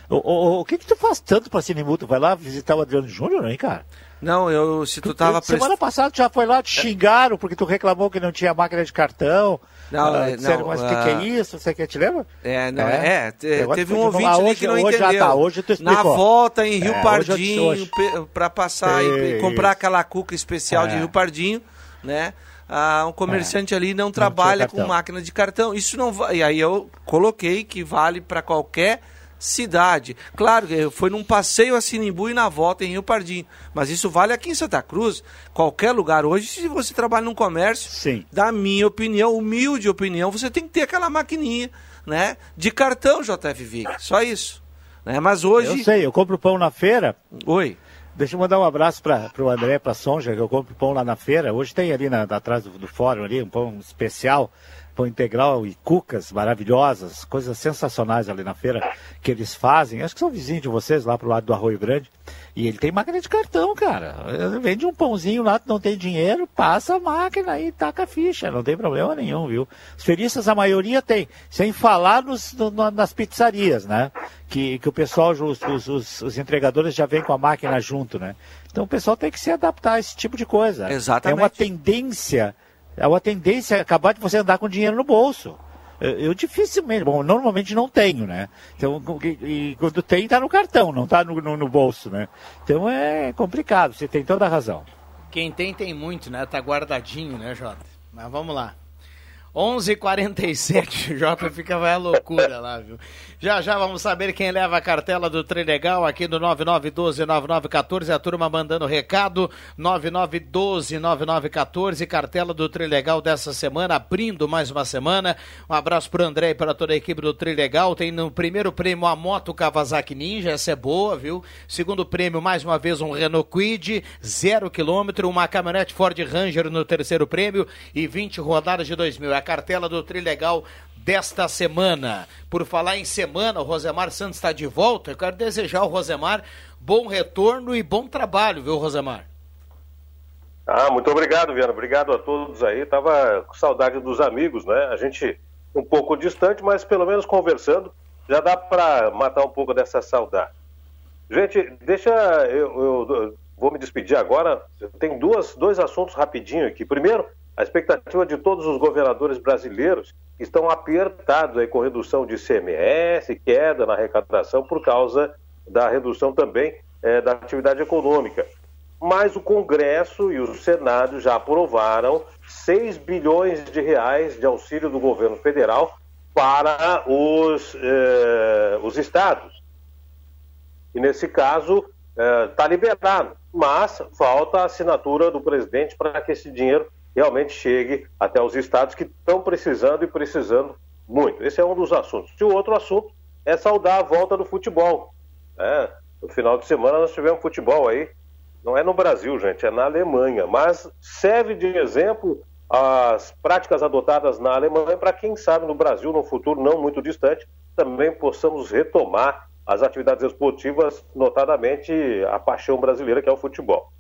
O, o, o que que tu faz tanto pra Cinemuto? Vai lá visitar o Adriano Júnior, hein, cara? Não, eu, se tu tava... Semana prest... passada tu já foi lá, te xingaram porque tu reclamou que não tinha máquina de cartão. Não, uh, disseram, não, mas o uh... que, que, é isso? Você quer te lembra? É, não, é, é teve um ouvinte ali que não hoje, entendeu. Já tá, hoje tu Na volta em Rio é, Pardinho, para passar e, e, comprar aquela cuca especial é. de Rio Pardinho, né? Ah, um comerciante é. ali não, não trabalha com máquina de cartão. Isso não vai. E aí eu coloquei que vale para qualquer cidade. Claro, foi num passeio a Sinimbu e na volta em Rio Pardinho. Mas isso vale aqui em Santa Cruz, qualquer lugar. Hoje, se você trabalha num comércio, Sim. da minha opinião, humilde opinião, você tem que ter aquela maquininha, né? De cartão, JF Vig. Só isso. Né? Mas hoje. Eu sei, eu compro pão na feira. Oi. Deixa eu mandar um abraço para o André, para a Sonja, que eu compro pão lá na feira. Hoje tem ali na, atrás do, do fórum ali, um pão especial pão integral e cucas maravilhosas, coisas sensacionais ali na feira que eles fazem. Acho que são vizinhos de vocês lá pro lado do Arroio Grande. E ele tem máquina de cartão, cara. Ele vende um pãozinho lá, não tem dinheiro, passa a máquina e taca a ficha, não tem problema nenhum, viu? Os feristas, a maioria tem, sem falar nos, no, nas pizzarias, né? Que, que o pessoal, os, os, os, entregadores já vêm com a máquina junto, né? Então o pessoal tem que se adaptar a esse tipo de coisa. Exatamente. É uma tendência, é tendência acabar de você andar com dinheiro no bolso. Eu dificilmente, bom, normalmente não tenho, né? Então, e, quando tem, está no cartão, não está no, no, no, bolso, né? Então é complicado, você tem toda a razão. Quem tem, tem muito, né? Tá guardadinho, né, Jota? Mas vamos lá. 11:47 Jota fica vai a loucura lá, viu? Já já vamos saber quem leva a cartela do Trilegal aqui do 99129914, a turma mandando recado 99129914, cartela do Trilegal dessa semana, abrindo mais uma semana. Um abraço pro André e para toda a equipe do Trilegal. Tem no primeiro prêmio a moto Kawasaki Ninja, essa é boa, viu? Segundo prêmio mais uma vez um Renault Quid, zero quilômetro, uma caminhonete Ford Ranger no terceiro prêmio e 20 rodadas de 2000. É a cartela do Trilegal desta semana. Por falar em semana, o Rosemar Santos está de volta. Eu quero desejar ao Rosemar bom retorno e bom trabalho, viu, Rosemar? Ah, muito obrigado, Viana. Obrigado a todos aí. Tava com saudade dos amigos, né? A gente um pouco distante, mas pelo menos conversando, já dá para matar um pouco dessa saudade. Gente, deixa eu, eu, eu vou me despedir agora. Tem duas, dois assuntos rapidinho aqui. Primeiro, a expectativa de todos os governadores brasileiros estão apertados aí com redução de CMS, queda na arrecadação por causa da redução também é, da atividade econômica. Mas o Congresso e o Senado já aprovaram 6 bilhões de reais de auxílio do governo federal para os, eh, os estados. E nesse caso está eh, liberado, mas falta a assinatura do presidente para que esse dinheiro realmente chegue até os estados que estão precisando e precisando muito. Esse é um dos assuntos. E o outro assunto é saudar a volta do futebol. É, no final de semana nós tivemos futebol aí, não é no Brasil, gente, é na Alemanha, mas serve de exemplo as práticas adotadas na Alemanha para quem sabe no Brasil, no futuro não muito distante, também possamos retomar as atividades esportivas, notadamente a paixão brasileira que é o futebol.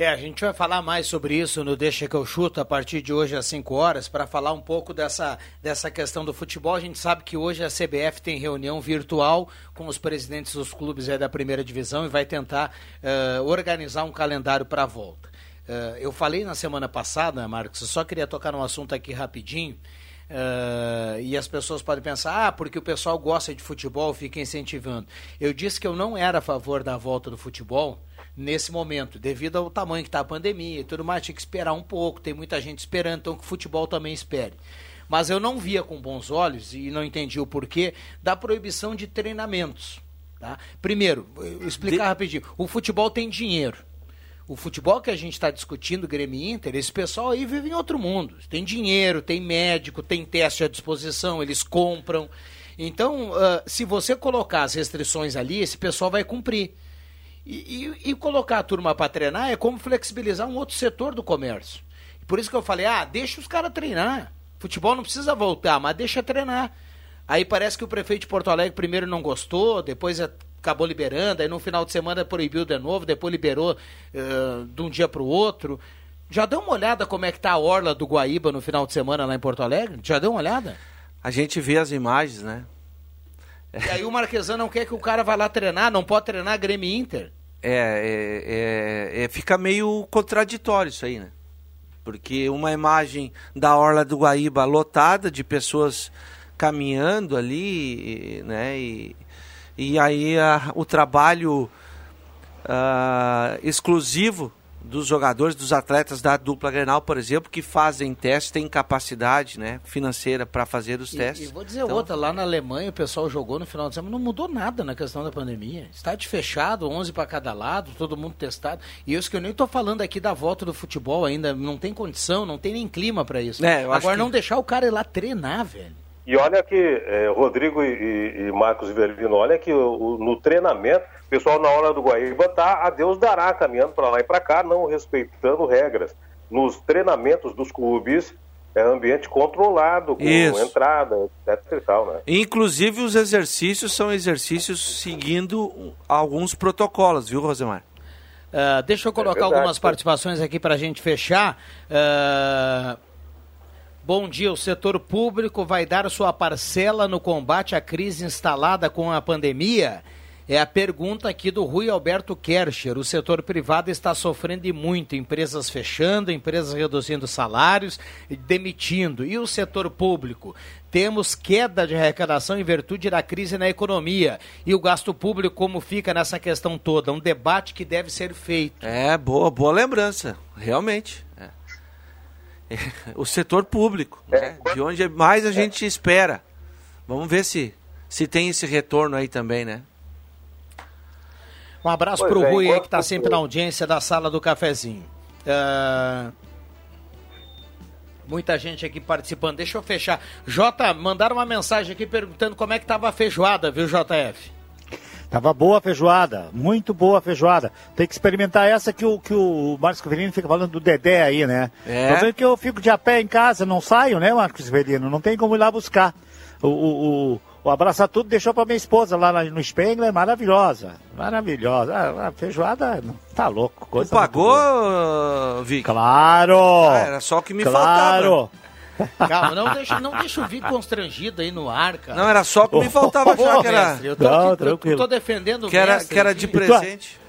É, a gente vai falar mais sobre isso no Deixa que eu chuto a partir de hoje às 5 horas, para falar um pouco dessa, dessa questão do futebol. A gente sabe que hoje a CBF tem reunião virtual com os presidentes dos clubes da primeira divisão e vai tentar uh, organizar um calendário para a volta. Uh, eu falei na semana passada, Marcos, eu só queria tocar num assunto aqui rapidinho. Uh, e as pessoas podem pensar, ah, porque o pessoal gosta de futebol, fica incentivando. Eu disse que eu não era a favor da volta do futebol, nesse momento, devido ao tamanho que está a pandemia e tudo mais, tinha que esperar um pouco, tem muita gente esperando, então que o futebol também espere. Mas eu não via com bons olhos, e não entendi o porquê, da proibição de treinamentos. Tá? Primeiro, explicar de... rapidinho, o futebol tem dinheiro. O futebol que a gente está discutindo, Grêmio Inter, esse pessoal aí vive em outro mundo. Tem dinheiro, tem médico, tem teste à disposição, eles compram. Então, uh, se você colocar as restrições ali, esse pessoal vai cumprir. E, e, e colocar a turma para treinar é como flexibilizar um outro setor do comércio. Por isso que eu falei, ah, deixa os caras treinar. Futebol não precisa voltar, mas deixa treinar. Aí parece que o prefeito de Porto Alegre primeiro não gostou, depois acabou liberando, aí no final de semana proibiu de novo, depois liberou uh, de um dia para o outro. Já deu uma olhada como é que tá a orla do Guaíba no final de semana lá em Porto Alegre? Já deu uma olhada? A gente vê as imagens, né? E aí o Marquesan não quer que o cara vá lá treinar, não pode treinar Grêmio Inter. É, é, é, é, fica meio contraditório isso aí, né? Porque uma imagem da Orla do Guaíba lotada de pessoas caminhando ali, né? E, e aí a, o trabalho uh, exclusivo dos jogadores, dos atletas da dupla Grenal, por exemplo, que fazem testes, têm capacidade né, financeira para fazer os testes. E, vou dizer então... outra, lá na Alemanha o pessoal jogou no final de semana, não mudou nada na questão da pandemia. Estádio fechado, 11 para cada lado, todo mundo testado. E isso que eu nem estou falando aqui da volta do futebol ainda, não tem condição, não tem nem clima para isso. É, Agora não deixar o cara ir lá treinar, velho. E olha que, é, Rodrigo e, e, Marcos Iverlino, olha que o, o, no treinamento, o pessoal na hora do Guaíba tá a Deus dará, caminhando para lá e para cá, não respeitando regras. Nos treinamentos dos clubes, é ambiente controlado, com Isso. entrada, etc e tal, né? Inclusive os exercícios são exercícios seguindo alguns protocolos, viu, Rosemar? Uh, deixa eu colocar é algumas participações aqui para a gente fechar. Uh, bom dia, o setor público vai dar sua parcela no combate à crise instalada com a pandemia? É a pergunta aqui do Rui Alberto Kercher. O setor privado está sofrendo e muito, empresas fechando, empresas reduzindo salários, demitindo. E o setor público? Temos queda de arrecadação em virtude da crise na economia. E o gasto público, como fica nessa questão toda? Um debate que deve ser feito. É, boa, boa lembrança, realmente. É. O setor público, né? de onde mais a gente espera. Vamos ver se, se tem esse retorno aí também, né? Um abraço para o é, Rui aí que está sempre na audiência da sala do cafezinho. Uh... Muita gente aqui participando. Deixa eu fechar. Jota, mandaram uma mensagem aqui perguntando como é que estava a feijoada, viu, JF? Tava boa a feijoada, muito boa a feijoada. Tem que experimentar essa que o, que o Marcos Severino fica falando do Dedé aí, né? É. Tô vendo que eu fico de a pé em casa, não saio, né, Marcos Severino? Não tem como ir lá buscar. O, o, o Abraça Tudo deixou para minha esposa lá no Spengler, maravilhosa. Maravilhosa. A, a feijoada tá louco. Coisa tu pagou, Vic? Claro! Ah, era só o que me claro. faltava. Calma, não deixa, não deixa o Vic constrangido aí no ar, cara. Não, era só o que me faltava já, que era... Eu tô, não, aqui, tranquilo. tô defendendo o que era, que era de presente.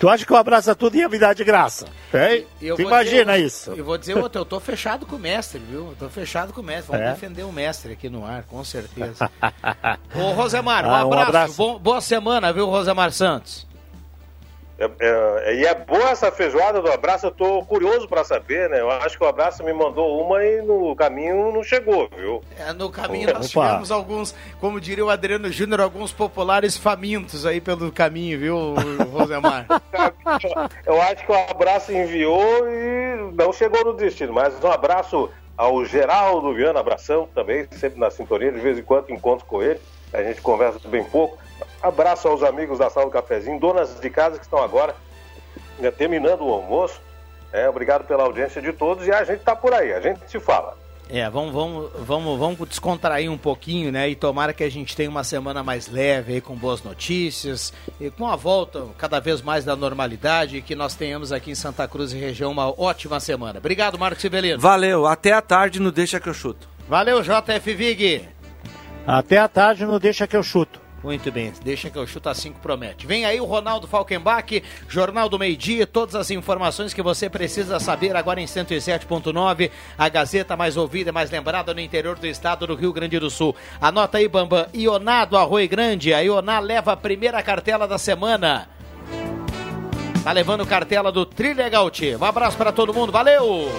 Tu acha que o abraça tudo ia me dar de graça? Hein? Tu imagina dizer, isso. Eu vou dizer outro, eu tô fechado com o mestre, viu? Eu tô fechado com o mestre. Vamos é? defender o mestre aqui no ar, com certeza. Ô, Rosemar, um, ah, abraço. Um abraço. Bom, boa semana, viu, Rosemar Santos? É, é, e é boa essa feijoada do abraço, eu tô curioso para saber, né? Eu acho que o abraço me mandou uma e no caminho não chegou, viu? É, no caminho nós Opa. tivemos alguns, como diria o Adriano Júnior, alguns populares famintos aí pelo caminho, viu, Rosemar? eu acho que o abraço enviou e não chegou no destino, mas um abraço ao Geraldo Viana, abração também, sempre na sintonia, de vez em quando encontro com ele, a gente conversa bem pouco. Abraço aos amigos da Sala do Cafezinho, donas de casa que estão agora né, terminando o almoço. É, obrigado pela audiência de todos e a gente está por aí, a gente se fala. É, vamos, vamos, vamos, vamos descontrair um pouquinho, né? E tomara que a gente tenha uma semana mais leve aí, com boas notícias, e com a volta cada vez mais da normalidade, e que nós tenhamos aqui em Santa Cruz e região uma ótima semana. Obrigado, Marcos Sibelino. Valeu, até a tarde no Deixa que eu chuto. Valeu, JF Vig. Até a tarde no Deixa que eu chuto. Muito bem, deixa que eu chuto a 5 promete. Vem aí o Ronaldo Falkenbach, Jornal do Meio Dia, todas as informações que você precisa saber agora em 107.9, a Gazeta mais ouvida e mais lembrada no interior do estado do Rio Grande do Sul. Anota aí, Bambam, Ioná do Arroio Grande, a Ioná leva a primeira cartela da semana. Tá levando cartela do Trilegal Um abraço para todo mundo, valeu!